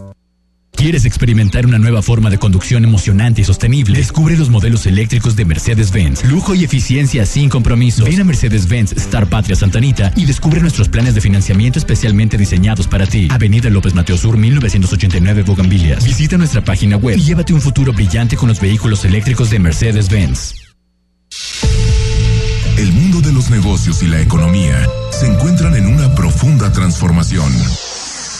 ¿Quieres experimentar una nueva forma de conducción emocionante y sostenible? Descubre los modelos eléctricos de Mercedes-Benz. Lujo y eficiencia sin compromiso. Ven a Mercedes-Benz Star Patria Santanita y descubre nuestros planes de financiamiento especialmente diseñados para ti. Avenida López Mateo Sur, 1989, Bogambilias. Visita nuestra página web y llévate un futuro brillante con los vehículos eléctricos de Mercedes-Benz. El mundo de los negocios y la economía se encuentran en una profunda transformación.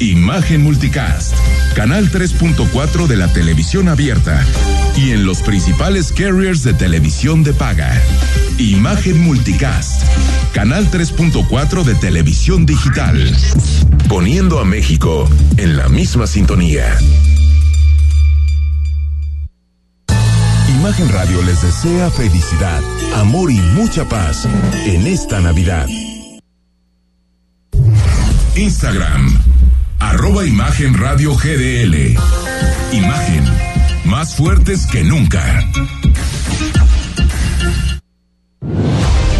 Imagen Multicast, canal 3.4 de la televisión abierta y en los principales carriers de televisión de paga. Imagen Multicast, canal 3.4 de televisión digital, poniendo a México en la misma sintonía. Imagen Radio les desea felicidad, amor y mucha paz en esta Navidad. Instagram, arroba Imagen Radio GDL. Imagen, más fuertes que nunca.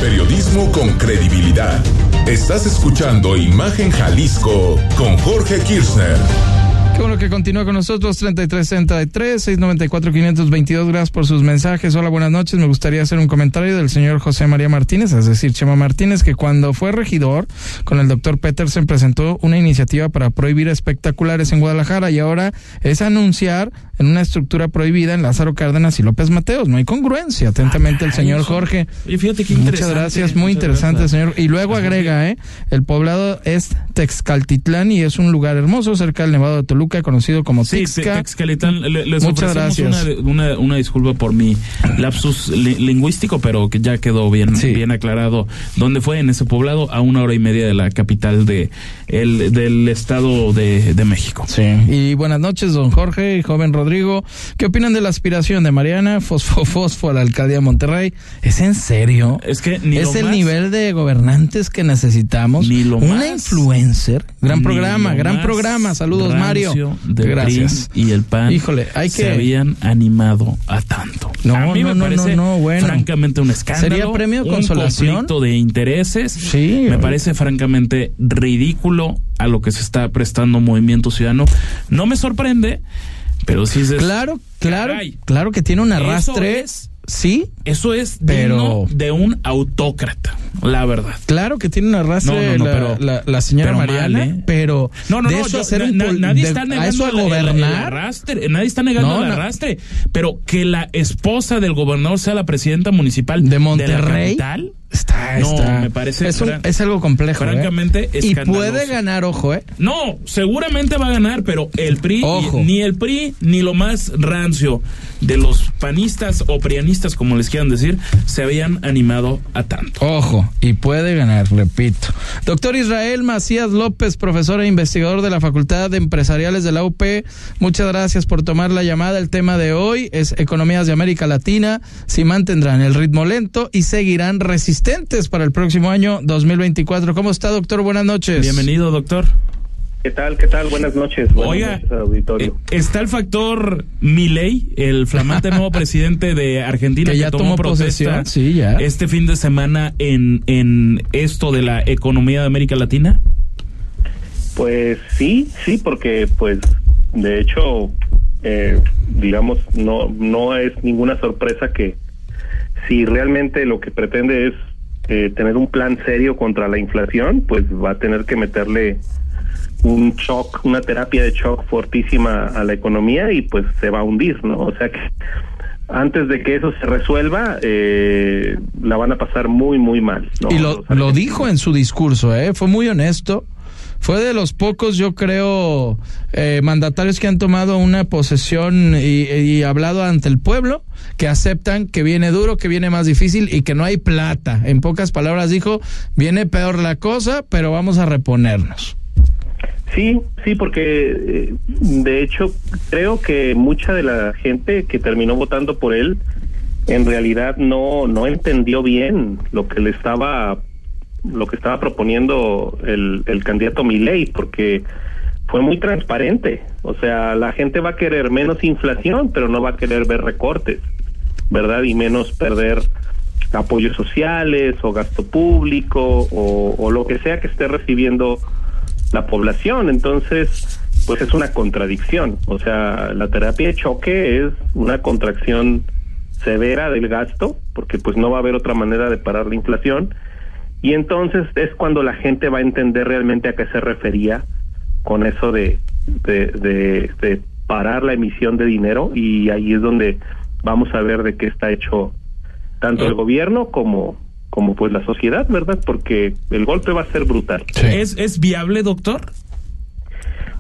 Periodismo con credibilidad. Estás escuchando Imagen Jalisco con Jorge Kirchner. Qué bueno que continúa con nosotros, 3333 694 522 Gracias por sus mensajes. Hola, buenas noches. Me gustaría hacer un comentario del señor José María Martínez, es decir, Chema Martínez, que cuando fue regidor con el doctor Petersen presentó una iniciativa para prohibir espectaculares en Guadalajara y ahora es anunciar en una estructura prohibida en Lázaro Cárdenas y López Mateos. No hay congruencia. Atentamente el señor Jorge. Y fíjate qué Muchas gracias, muy muchas interesante, gracias. señor. Y luego agrega, ¿eh? El poblado es Texcaltitlán y es un lugar hermoso cerca del Nevado de Toluca, conocido como Sí, Tixca. Texcalitán, le- les Muchas gracias. Una, una, una disculpa por mi lapsus li- lingüístico, pero que ya quedó bien, bien aclarado dónde fue en ese poblado, a una hora y media de la capital de el, del estado de, de México. Sí. Y buenas noches, don Jorge y joven Rodrigo. ¿Qué opinan de la aspiración de Mariana Fosfo Fosfo a la alcaldía de Monterrey? ¿Es en serio? Es que ni ¿Es lo el más- nivel de gobernantes que necesitamos? Una más- influencer. Gran Ni programa, lo gran más programa. Saludos, Mario. Del Gracias. PRI y el PAN Híjole, hay se habían animado a tanto. No, a mí no, me no, parece no, no, bueno. francamente un escándalo. ¿Sería premio un consolación? conflicto de intereses. Sí. Me parece francamente ridículo a lo que se está prestando Movimiento Ciudadano. No me sorprende, pero sí es Claro, claro, Caray. claro que tiene un Eso arrastre. es- sí, Eso es Pero- digno de un autócrata. la verdad. Claro que tiene un arrastre No, no, no, la, pero- la- la señora pero mal, Mariana, ¿eh? pero No, no, de eso yo- un na- nadie de- está a negando eso a el- el gobernar. arrastre, nadie está negando el arrastre, pero que la esposa del gobernador sea la presidenta municipal de la Monterrey capital, está, no, está. me parece es, un- es algo complejo. ¿eh? francamente y escandaloso. puede ganar, ojo, ¿eh? No, seguramente va a ganar, pero el PRI, Ojo. ni el PRI, ni lo más rancio de los panistas o prianistas, como les quieran decir, se habían animado a tanto. Ojo, y puede ganar, repito. Doctor Israel Macías López, profesor e investigador de la Facultad de Empresariales de la UP, muchas gracias por tomar la llamada. El tema de hoy es economías de América Latina, si mantendrán el ritmo lento y seguirán para el próximo año 2024. ¿Cómo está, doctor? Buenas noches. Bienvenido, doctor. ¿Qué tal? ¿Qué tal? Buenas noches. Buenas Oiga, noches, auditorio. eh, está el factor Milei, el flamante nuevo presidente de Argentina Que que, ya tomó, tomó protesta posesión, sí, ya. este fin de semana en, en esto de la economía de América Latina. Pues sí, sí, porque pues de hecho, eh, digamos, no, no es ninguna sorpresa que si realmente lo que pretende es eh, tener un plan serio contra la inflación, pues va a tener que meterle un shock, una terapia de shock fortísima a la economía y pues se va a hundir, ¿no? O sea que antes de que eso se resuelva, eh, la van a pasar muy, muy mal. ¿no? Y lo, lo dijo en su discurso, ¿eh? fue muy honesto. Fue de los pocos, yo creo, eh, mandatarios que han tomado una posesión y, y hablado ante el pueblo, que aceptan que viene duro, que viene más difícil y que no hay plata. En pocas palabras dijo, viene peor la cosa, pero vamos a reponernos. Sí, sí, porque eh, de hecho creo que mucha de la gente que terminó votando por él en realidad no no entendió bien lo que le estaba lo que estaba proponiendo el, el candidato Milei porque fue muy transparente, o sea, la gente va a querer menos inflación, pero no va a querer ver recortes, ¿verdad? Y menos perder apoyos sociales o gasto público o, o lo que sea que esté recibiendo la población. Entonces, pues es una contradicción. O sea, la terapia de choque es una contracción severa del gasto, porque pues no va a haber otra manera de parar la inflación. Y entonces es cuando la gente va a entender realmente a qué se refería con eso de, de, de, de parar la emisión de dinero y ahí es donde vamos a ver de qué está hecho tanto el gobierno como como pues la sociedad, ¿verdad? Porque el golpe va a ser brutal. ¿Es, ¿Es viable, doctor?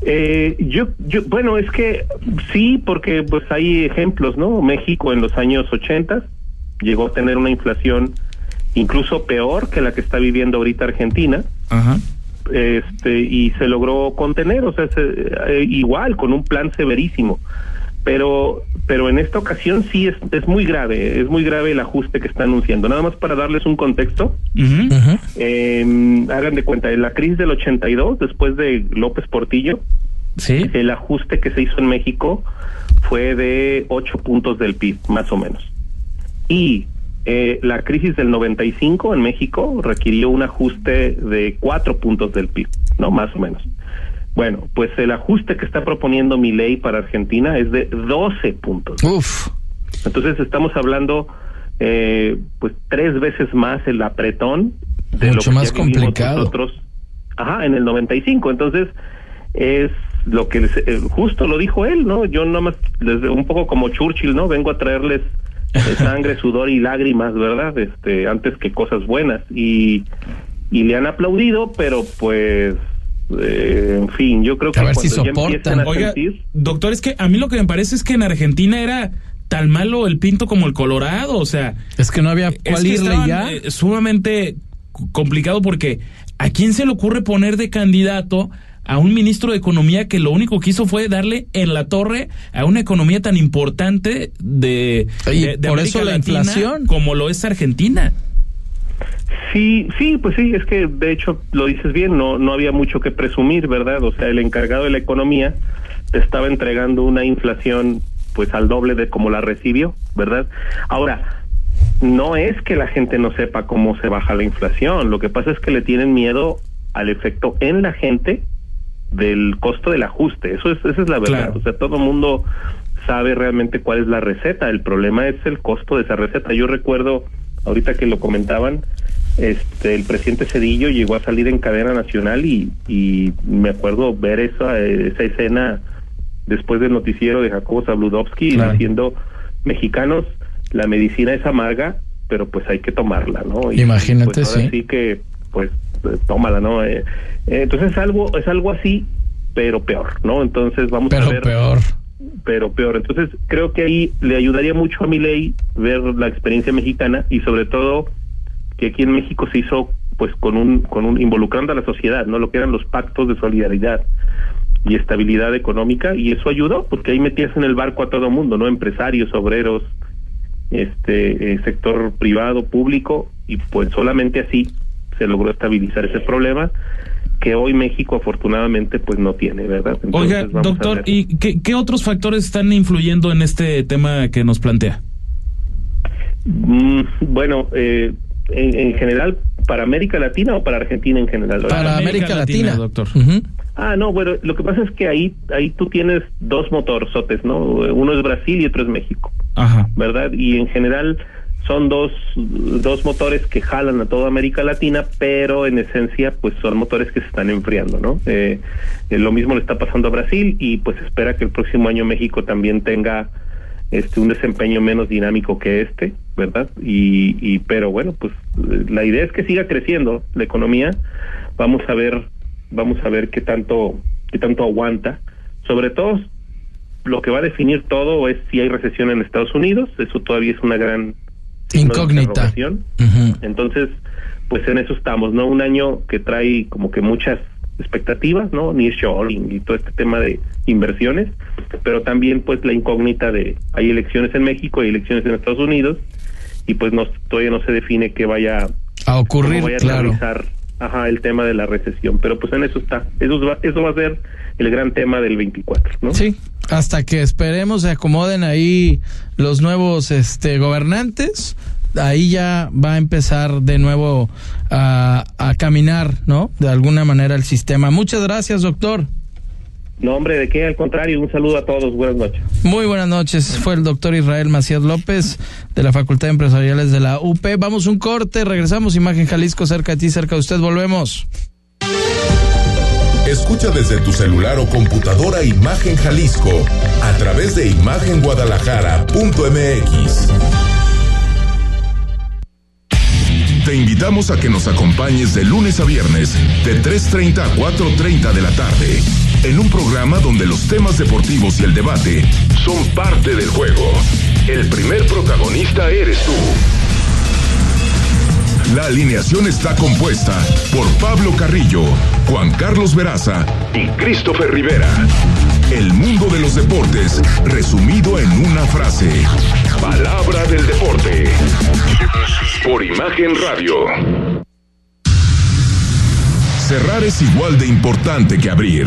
Eh, yo, yo, bueno, es que sí, porque pues hay ejemplos, ¿no? México en los años 80 llegó a tener una inflación incluso peor que la que está viviendo ahorita Argentina. Ajá. Este, y se logró contener, o sea, se- eh, igual, con un plan severísimo. Pero, pero en esta ocasión sí es, es muy grave, es muy grave el ajuste que está anunciando. Nada más para darles un contexto, eh, hagan de cuenta, en la crisis del 82, después de López Portillo, ¿Sí? el ajuste que se hizo en México fue de 8 puntos del PIB, más o menos. Y eh, la crisis del 95 en México requirió un ajuste de 4 puntos del PIB, ¿no? Más o menos. Bueno, pues el ajuste que está proponiendo mi ley para Argentina es de 12 puntos. Uf. Entonces estamos hablando, eh, pues, tres veces más el apretón de Mucho lo que más complicado. nosotros. Ajá, en el 95. Entonces es lo que les- eh, justo lo dijo él, ¿no? Yo nada más, les- un poco como Churchill, ¿no? Vengo a traerles sangre, sudor y lágrimas, ¿verdad? Este, antes que cosas buenas. Y, y le han aplaudido, pero pues, eh, en fin, yo creo que A ver si a Oiga, sentir- doctor, es que a mí lo que me parece es que en Argentina era tan malo el pinto como el colorado, o sea... Es que no había es cuál irle ya. eh, sumamente complicado porque ¿a quién se le ocurre poner de candidato a un ministro de Economía que lo único que hizo fue darle en la torre a una economía tan importante de, Y de- de por América eso la Latina inflación. como lo es Argentina? Sí, sí, pues sí, es que de hecho lo dices bien, no, no había mucho que presumir, ¿verdad? O sea, el encargado de la economía te estaba entregando una inflación pues al doble de como la recibió, ¿verdad? Ahora, no es que la gente no sepa cómo se baja la inflación, lo que pasa es que le tienen miedo al efecto en la gente del costo del ajuste, eso es, esa es la verdad, Claro. o sea, todo el mundo sabe realmente cuál es la receta, el problema es el costo de esa receta. Yo recuerdo, ahorita que lo comentaban, este el presidente Cedillo llegó a salir en cadena nacional y, y me acuerdo ver esa, esa escena después del noticiero de Jacobo Zabludovsky diciendo mexicanos la medicina es amarga pero pues hay que tomarla no y, Imagínate, pues, ahora sí. sí que pues tómala no Eh, eh, entonces es algo es algo así pero peor no entonces vamos a Pero ver peor. pero peor. Entonces, creo que ahí le ayudaría mucho a mi ley ver la experiencia mexicana y sobre todo que aquí en México se hizo pues con un con un involucrando a la sociedad, ¿no? Lo que eran los pactos de solidaridad y estabilidad económica y eso ayudó porque ahí metías en el barco a todo mundo, ¿no? Empresarios, obreros, este eh, sector privado, público y pues solamente así se logró estabilizar ese problema que hoy México afortunadamente pues no tiene, ¿verdad? Entonces, Oiga, vamos doctor. ¿y qué, qué otros factores están influyendo en este tema que nos plantea? Mm, bueno, eh, en, en general, ¿para América Latina o para Argentina en general? Para América Latina. doctor. Ah, no, bueno, lo que pasa es que ahí, ahí tú tienes dos motorzotes, ¿no? Uno es Brasil y otro es México, Ajá. ¿verdad? Y en general son dos, dos motores que jalan a toda América Latina, pero en esencia, pues son motores que se están enfriando, ¿no? Eh, eh, lo mismo le está pasando a Brasil y pues espera que el próximo año México también tenga este un desempeño menos dinámico que este, ¿verdad? Y, y pero bueno, pues la idea es que siga creciendo la economía. Vamos a ver, vamos a ver qué tanto, qué tanto aguanta. Sobre todo, lo que va a definir todo es si hay recesión en Estados Unidos. Eso todavía es una gran de Incógnita. Entonces, pues en eso estamos, ¿no? Un año que trae como que muchas expectativas, ¿no? Nearshoring y todo este tema de inversiones, pero también pues la incógnita de hay elecciones en México, hay elecciones en Estados Unidos y pues no, todavía no se define qué vaya A ocurrir, vaya a claro. aterrizar, ajá, el tema de la recesión, pero pues en eso está. Eso va, eso va a ser el gran tema del 24, ¿no? Sí, hasta que esperemos se acomoden ahí los nuevos este gobernantes, ahí ya va a empezar de nuevo a, a caminar, ¿no? De alguna manera el sistema. Muchas gracias, doctor. No, hombre, de qué, al contrario, un saludo a todos, buenas noches. Muy buenas noches. Fue el doctor Israel Macías López de la Facultad de Empresariales de la UP. Vamos un corte, regresamos. Imagen Jalisco, cerca de ti, cerca de usted. Volvemos. Escucha desde tu celular o computadora Imagen Jalisco a través de imagenguadalajara.mx. Te invitamos a que nos acompañes de lunes a viernes de 3.30 a 4.30 de la tarde en un programa donde los temas deportivos y el debate son parte del juego. El primer protagonista eres tú. La alineación está compuesta por Pablo Carrillo, Juan Carlos Veraza y Christopher Rivera. El mundo de los deportes resumido en una frase. Palabra del deporte. Por Imagen Radio. Cerrar es igual de importante que abrir.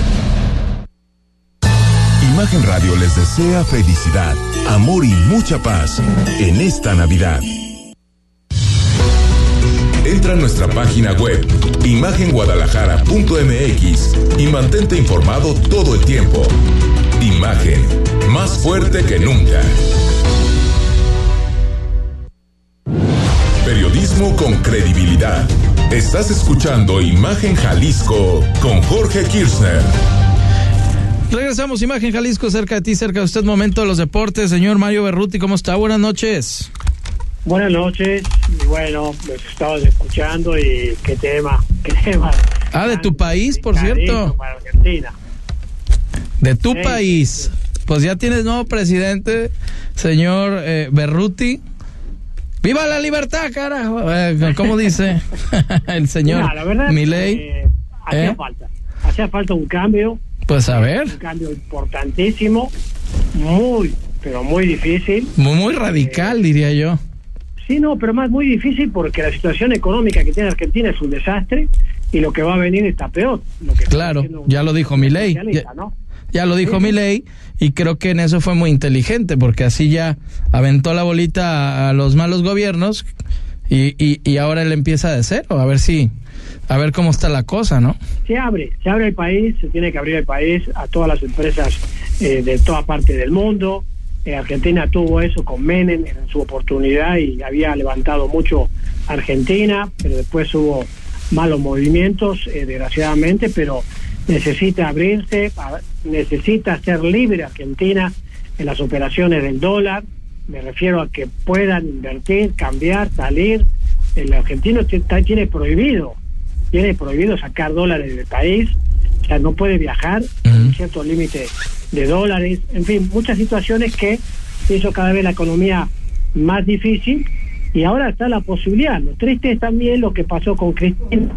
Imagen Radio les desea felicidad, amor y mucha paz en esta Navidad. Entra a nuestra página web, imagenguadalajara.mx y mantente informado todo el tiempo. Imagen, más fuerte que nunca. Periodismo con credibilidad. Estás escuchando Imagen Jalisco con Jorge Kirchner. Regresamos, Imagen Jalisco, cerca de ti, cerca de usted, momento de los deportes. Señor Mario Berruti, ¿cómo está? Buenas noches. Buenas noches, y bueno, los estaba escuchando y qué tema, qué tema. Ah, de tu país, por cierto. Para Argentina. De tu Sí, país. Pues ya tienes nuevo presidente, señor eh, Berruti. ¡Viva la libertad, carajo! Eh, ¿Cómo dice el señor la verdad, eh, hacía ¿Eh? falta, hacía falta un cambio, Pues a ver, un cambio importantísimo, muy, pero muy difícil. muy, muy radical, diría yo. Sí, no, pero más muy difícil porque la situación económica que tiene Argentina es un desastre y lo que va a venir está peor. Lo que está Claro, ya lo dijo Milei. especialista, Ya, ¿no? ya lo dijo Sí. Milei y creo que en eso fue muy inteligente porque así ya aventó la bolita a, a los malos gobiernos y, y, y ahora él empieza de cero, a ver si, a ver cómo está la cosa, ¿no? se abre, se abre el país, se tiene que abrir el país a todas las empresas eh, de toda parte del mundo. Eh, Argentina tuvo eso con Menem en su oportunidad y había levantado mucho Argentina, pero después hubo malos movimientos, eh, desgraciadamente, pero necesita abrirse, necesita ser libre Argentina en las operaciones del dólar. Me refiero a que puedan invertir, cambiar, salir. El argentino tiene prohibido tiene prohibido sacar dólares del país, o sea, no puede viajar, un cierto límite de dólares, en fin, muchas situaciones que hizo cada vez la economía más difícil y ahora está la posibilidad. Lo triste es también lo que pasó con Cristina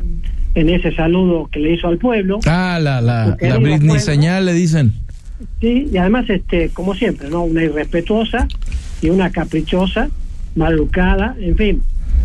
en ese saludo que le hizo al pueblo. Ah, la, la, la Britney señal le dicen. Sí, y además, este, como siempre, ¿no? Una irrespetuosa y una caprichosa, mal educada, en fin.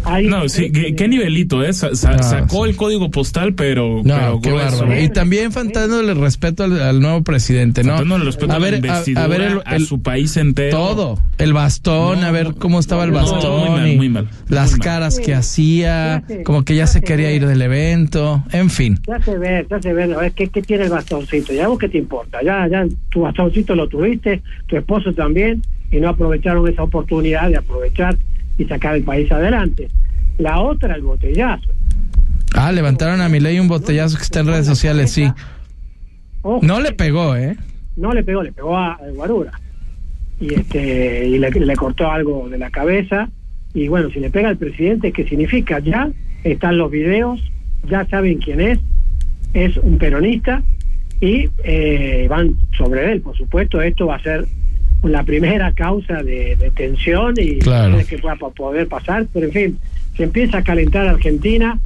Hay, No, sí, ¿qué, qué nivelito, eh? Sa- sa- No, sacó el código postal, pero. No, pero qué grueso. bárbaro. Y también faltándole el respeto al, al nuevo presidente, ¿no? Faltándole respeto a la investidura, a su país entero. Todo. El bastón, a ver cómo estaba el no, bastón. muy mal, muy mal, Las Eh, mal. caras que hacía, como que ya se quería ir del evento. En fin. Se hace ver, se ver, a ver, ¿qué, qué tiene el bastoncito? ¿Ya vos qué te importa? Ya, ya tu bastoncito lo tuviste, tu esposo también, y no aprovecharon esa oportunidad de aprovechar y sacar el país adelante. La otra, el botellazo. Ah, levantaron a Milei un botellazo que está en redes sociales, sí. Ojo, No le pegó, ¿eh? no le pegó, le pegó a, a Guarura. Y, este, y le, le cortó algo de la cabeza. Y bueno, si le pega al presidente, ¿qué significa? Ya están los videos, ya saben quién es, es un peronista y eh, van sobre él, por supuesto. Esto va a ser la primera causa de, de tensión y Claro. qué pueda poder pasar, pero en fin, se empieza a calentar Argentina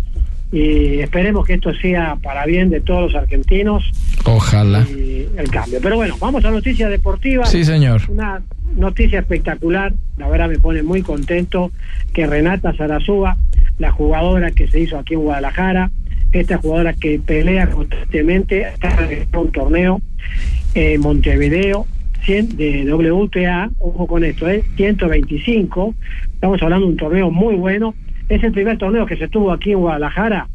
y esperemos que esto sea para bien de todos los argentinos Ojalá. y el cambio. Pero bueno, vamos a noticias deportivas. Sí, señor. Una noticia espectacular, la verdad me pone muy contento que Renata Sarazúa, la jugadora que se hizo aquí en Guadalajara, esta jugadora que pelea constantemente, está en un torneo en Montevideo 100 de WTA, ojo con esto, ¿eh? 125, estamos hablando de un torneo muy bueno, es el primer torneo que se tuvo aquí en Guadalajara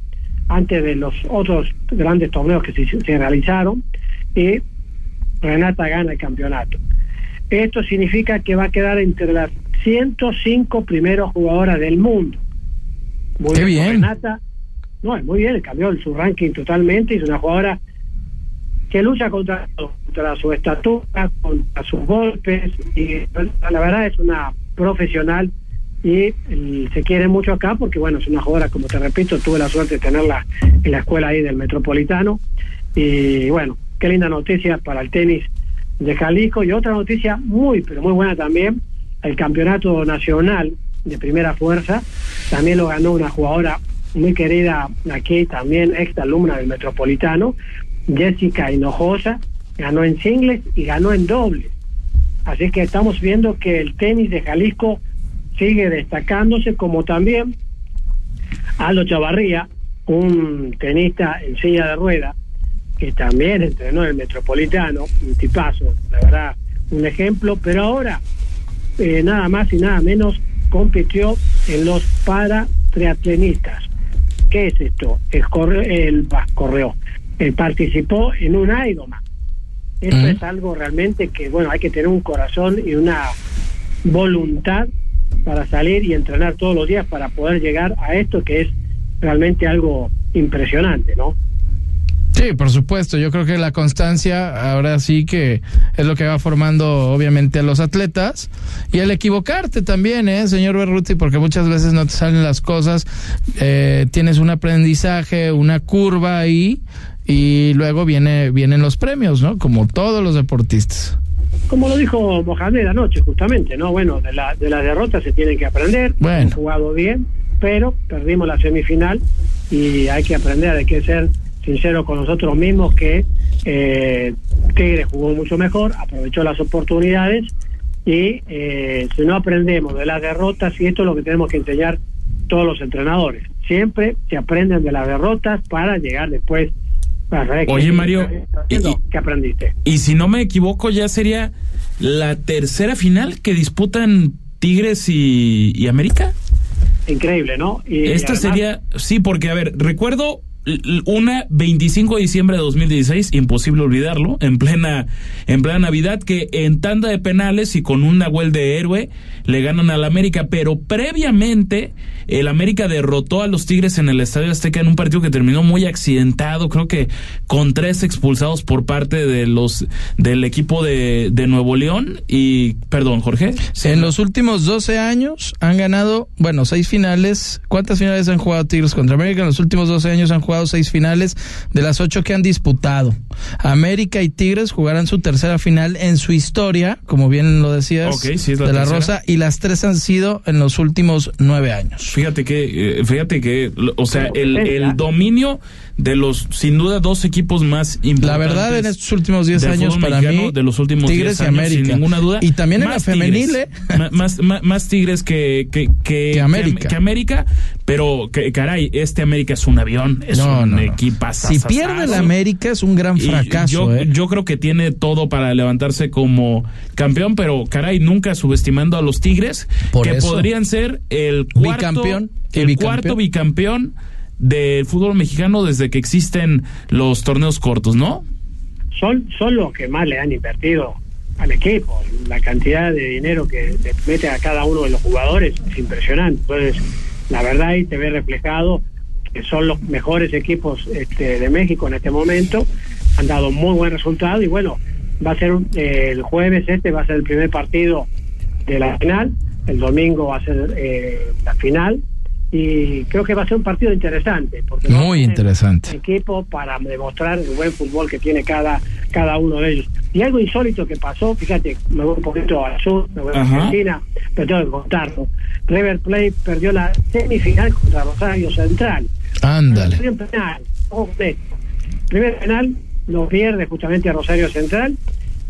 antes de los otros grandes torneos que se, se realizaron y Renata gana el campeonato. Esto significa que va a quedar entre las 105 primeros jugadoras del mundo. Muy Qué bien. Renata, no, es muy bien, cambió su ranking totalmente, es una jugadora que lucha contra, contra su estatura, contra sus golpes, y la verdad es una profesional y mm, se quiere mucho acá porque, bueno, es una jugadora, como te repito, tuve la suerte de tenerla en la escuela ahí del Metropolitano, y bueno, qué linda noticia para el tenis de Jalisco, y otra noticia muy, pero muy buena también, el campeonato nacional de primera fuerza, también lo ganó una jugadora muy querida aquí, también ex alumna del Metropolitano, Jessica Hinojosa, ganó en singles y ganó en dobles. Así que estamos viendo que el tenis de Jalisco sigue destacándose, como también Aldo Chavarría, un tenista en silla de rueda, que también entrenó en el Metropolitano, un tipazo, la verdad, un ejemplo, pero ahora eh, nada más y nada menos compitió en los para triatlenistas. ¿Qué es esto? El correo, el correo, él participó en un Ironman. Esto Mm. es algo realmente que, bueno, hay que tener un corazón y una voluntad para salir y entrenar todos los días para poder llegar a esto que es realmente algo impresionante, ¿no? Sí, por supuesto. Yo creo que la constancia ahora sí que es lo que va formando obviamente a los atletas y el equivocarte también, ¿eh, señor Berruti? Porque muchas veces no te salen las cosas, eh, tienes un aprendizaje, una curva ahí y luego viene vienen los premios, ¿no? Como todos los deportistas. Como lo dijo Mohamed anoche, justamente, ¿no? Bueno, de, la, de las derrotas se tiene que aprender. Bueno. Hemos jugado bien, pero perdimos la semifinal y hay que aprender, hay que ser sincero con nosotros mismos que eh, Tigre jugó mucho mejor, aprovechó las oportunidades y eh, si no aprendemos de las derrotas, y esto es lo que tenemos que enseñar todos los entrenadores, siempre se aprenden de las derrotas para llegar después. Oye, Mario, ¿qué aprendiste? Y si no me equivoco, ya sería la tercera final que disputan Tigres y, y América. Increíble, ¿no? Y Esta además- sería, sí, porque a ver, recuerdo una 25 de diciembre de 2016, imposible olvidarlo, en plena en plena Navidad que en tanda de penales y con un Nahuel de héroe le ganan al América, pero previamente el América derrotó a los Tigres en el Estadio Azteca en un partido que terminó muy accidentado, creo que con tres expulsados por parte de los del equipo de, de Nuevo León y perdón, Jorge. En los últimos 12 años han ganado, bueno, seis finales. ¿Cuántas finales han jugado Tigres contra América? En los últimos 12 años han jugado seis finales de las ocho que han disputado. América y Tigres jugarán su tercera final en su historia, como bien lo decías, Ok, sí, es la de la tercera. Rosa, y las tres han sido en los últimos nueve años. Fíjate que, eh, fíjate que, o sea, el, el dominio de los, sin duda, dos equipos más importantes. La verdad, en estos últimos 10 del años, para mexicano, mí, de los últimos Tigres 10 y años, América. sin ninguna duda. Y también en la femenil, Tigres, ¿eh? Más, más, más Tigres que, que, que, Que América. que, América, pero, que, caray, este América es un avión, es No, un no, Si pierde la América es un gran fracaso. yo, ¿eh? yo creo que tiene todo para levantarse como campeón, pero caray, nunca subestimando a los Tigres, Por que eso. podrían ser el cuarto Bicampeón el bicampeón. cuarto bicampeón del fútbol mexicano desde que existen los torneos cortos, ¿no? son, son los que más le han invertido al equipo. La cantidad de dinero que le mete a cada uno de los jugadores es impresionante. Entonces, la verdad ahí te ve reflejado que son los mejores equipos este, de México en este momento. Han dado muy buen resultado y bueno, va a ser eh, el jueves este va a ser el primer partido de la final. El domingo va a ser eh, la final y creo que va a ser un partido interesante porque Muy interesante. equipo para demostrar el buen fútbol que tiene cada cada uno de ellos. Y algo insólito que pasó, fíjate, me voy un poquito al sur, me voy a. Argentina, pero tengo que contarlo. River Plate perdió la semifinal contra Rosario Central. Ándale. Perdió en penal, ojo. Primer penal lo pierde justamente a Rosario Central.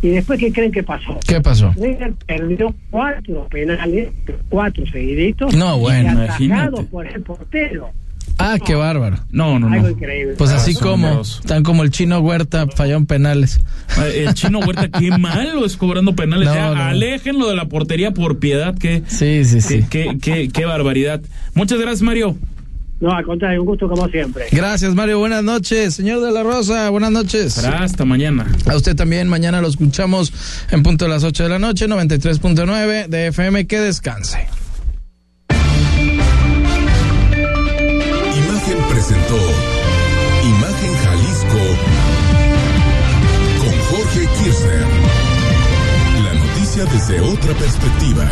Y después, ¿qué creen que pasó? ¿Qué pasó? River perdió cuatro penales, cuatro seguiditos. No, bueno, imagínate. por el portero. Ah, qué bárbaro. No, no, Algo no. increíble. Pues así como, tan como el chino Huerta falló en penales. Eh, El chino Huerta, qué malo es cobrando penales. No, ya, no. aléjenlo de la portería por piedad, que Sí, sí, sí. qué, qué, qué, qué barbaridad. Muchas gracias, Mario. No, al contrario, un gusto como siempre. Gracias, Mario. Buenas noches. Señor de la Rosa, buenas noches. Hasta mañana. A usted también. Mañana lo escuchamos en punto de las 8 de la noche, 93.9 de FM. Que descanse. Imagen presentó Imagen Jalisco con Jorge Kirchner. La noticia desde otra perspectiva.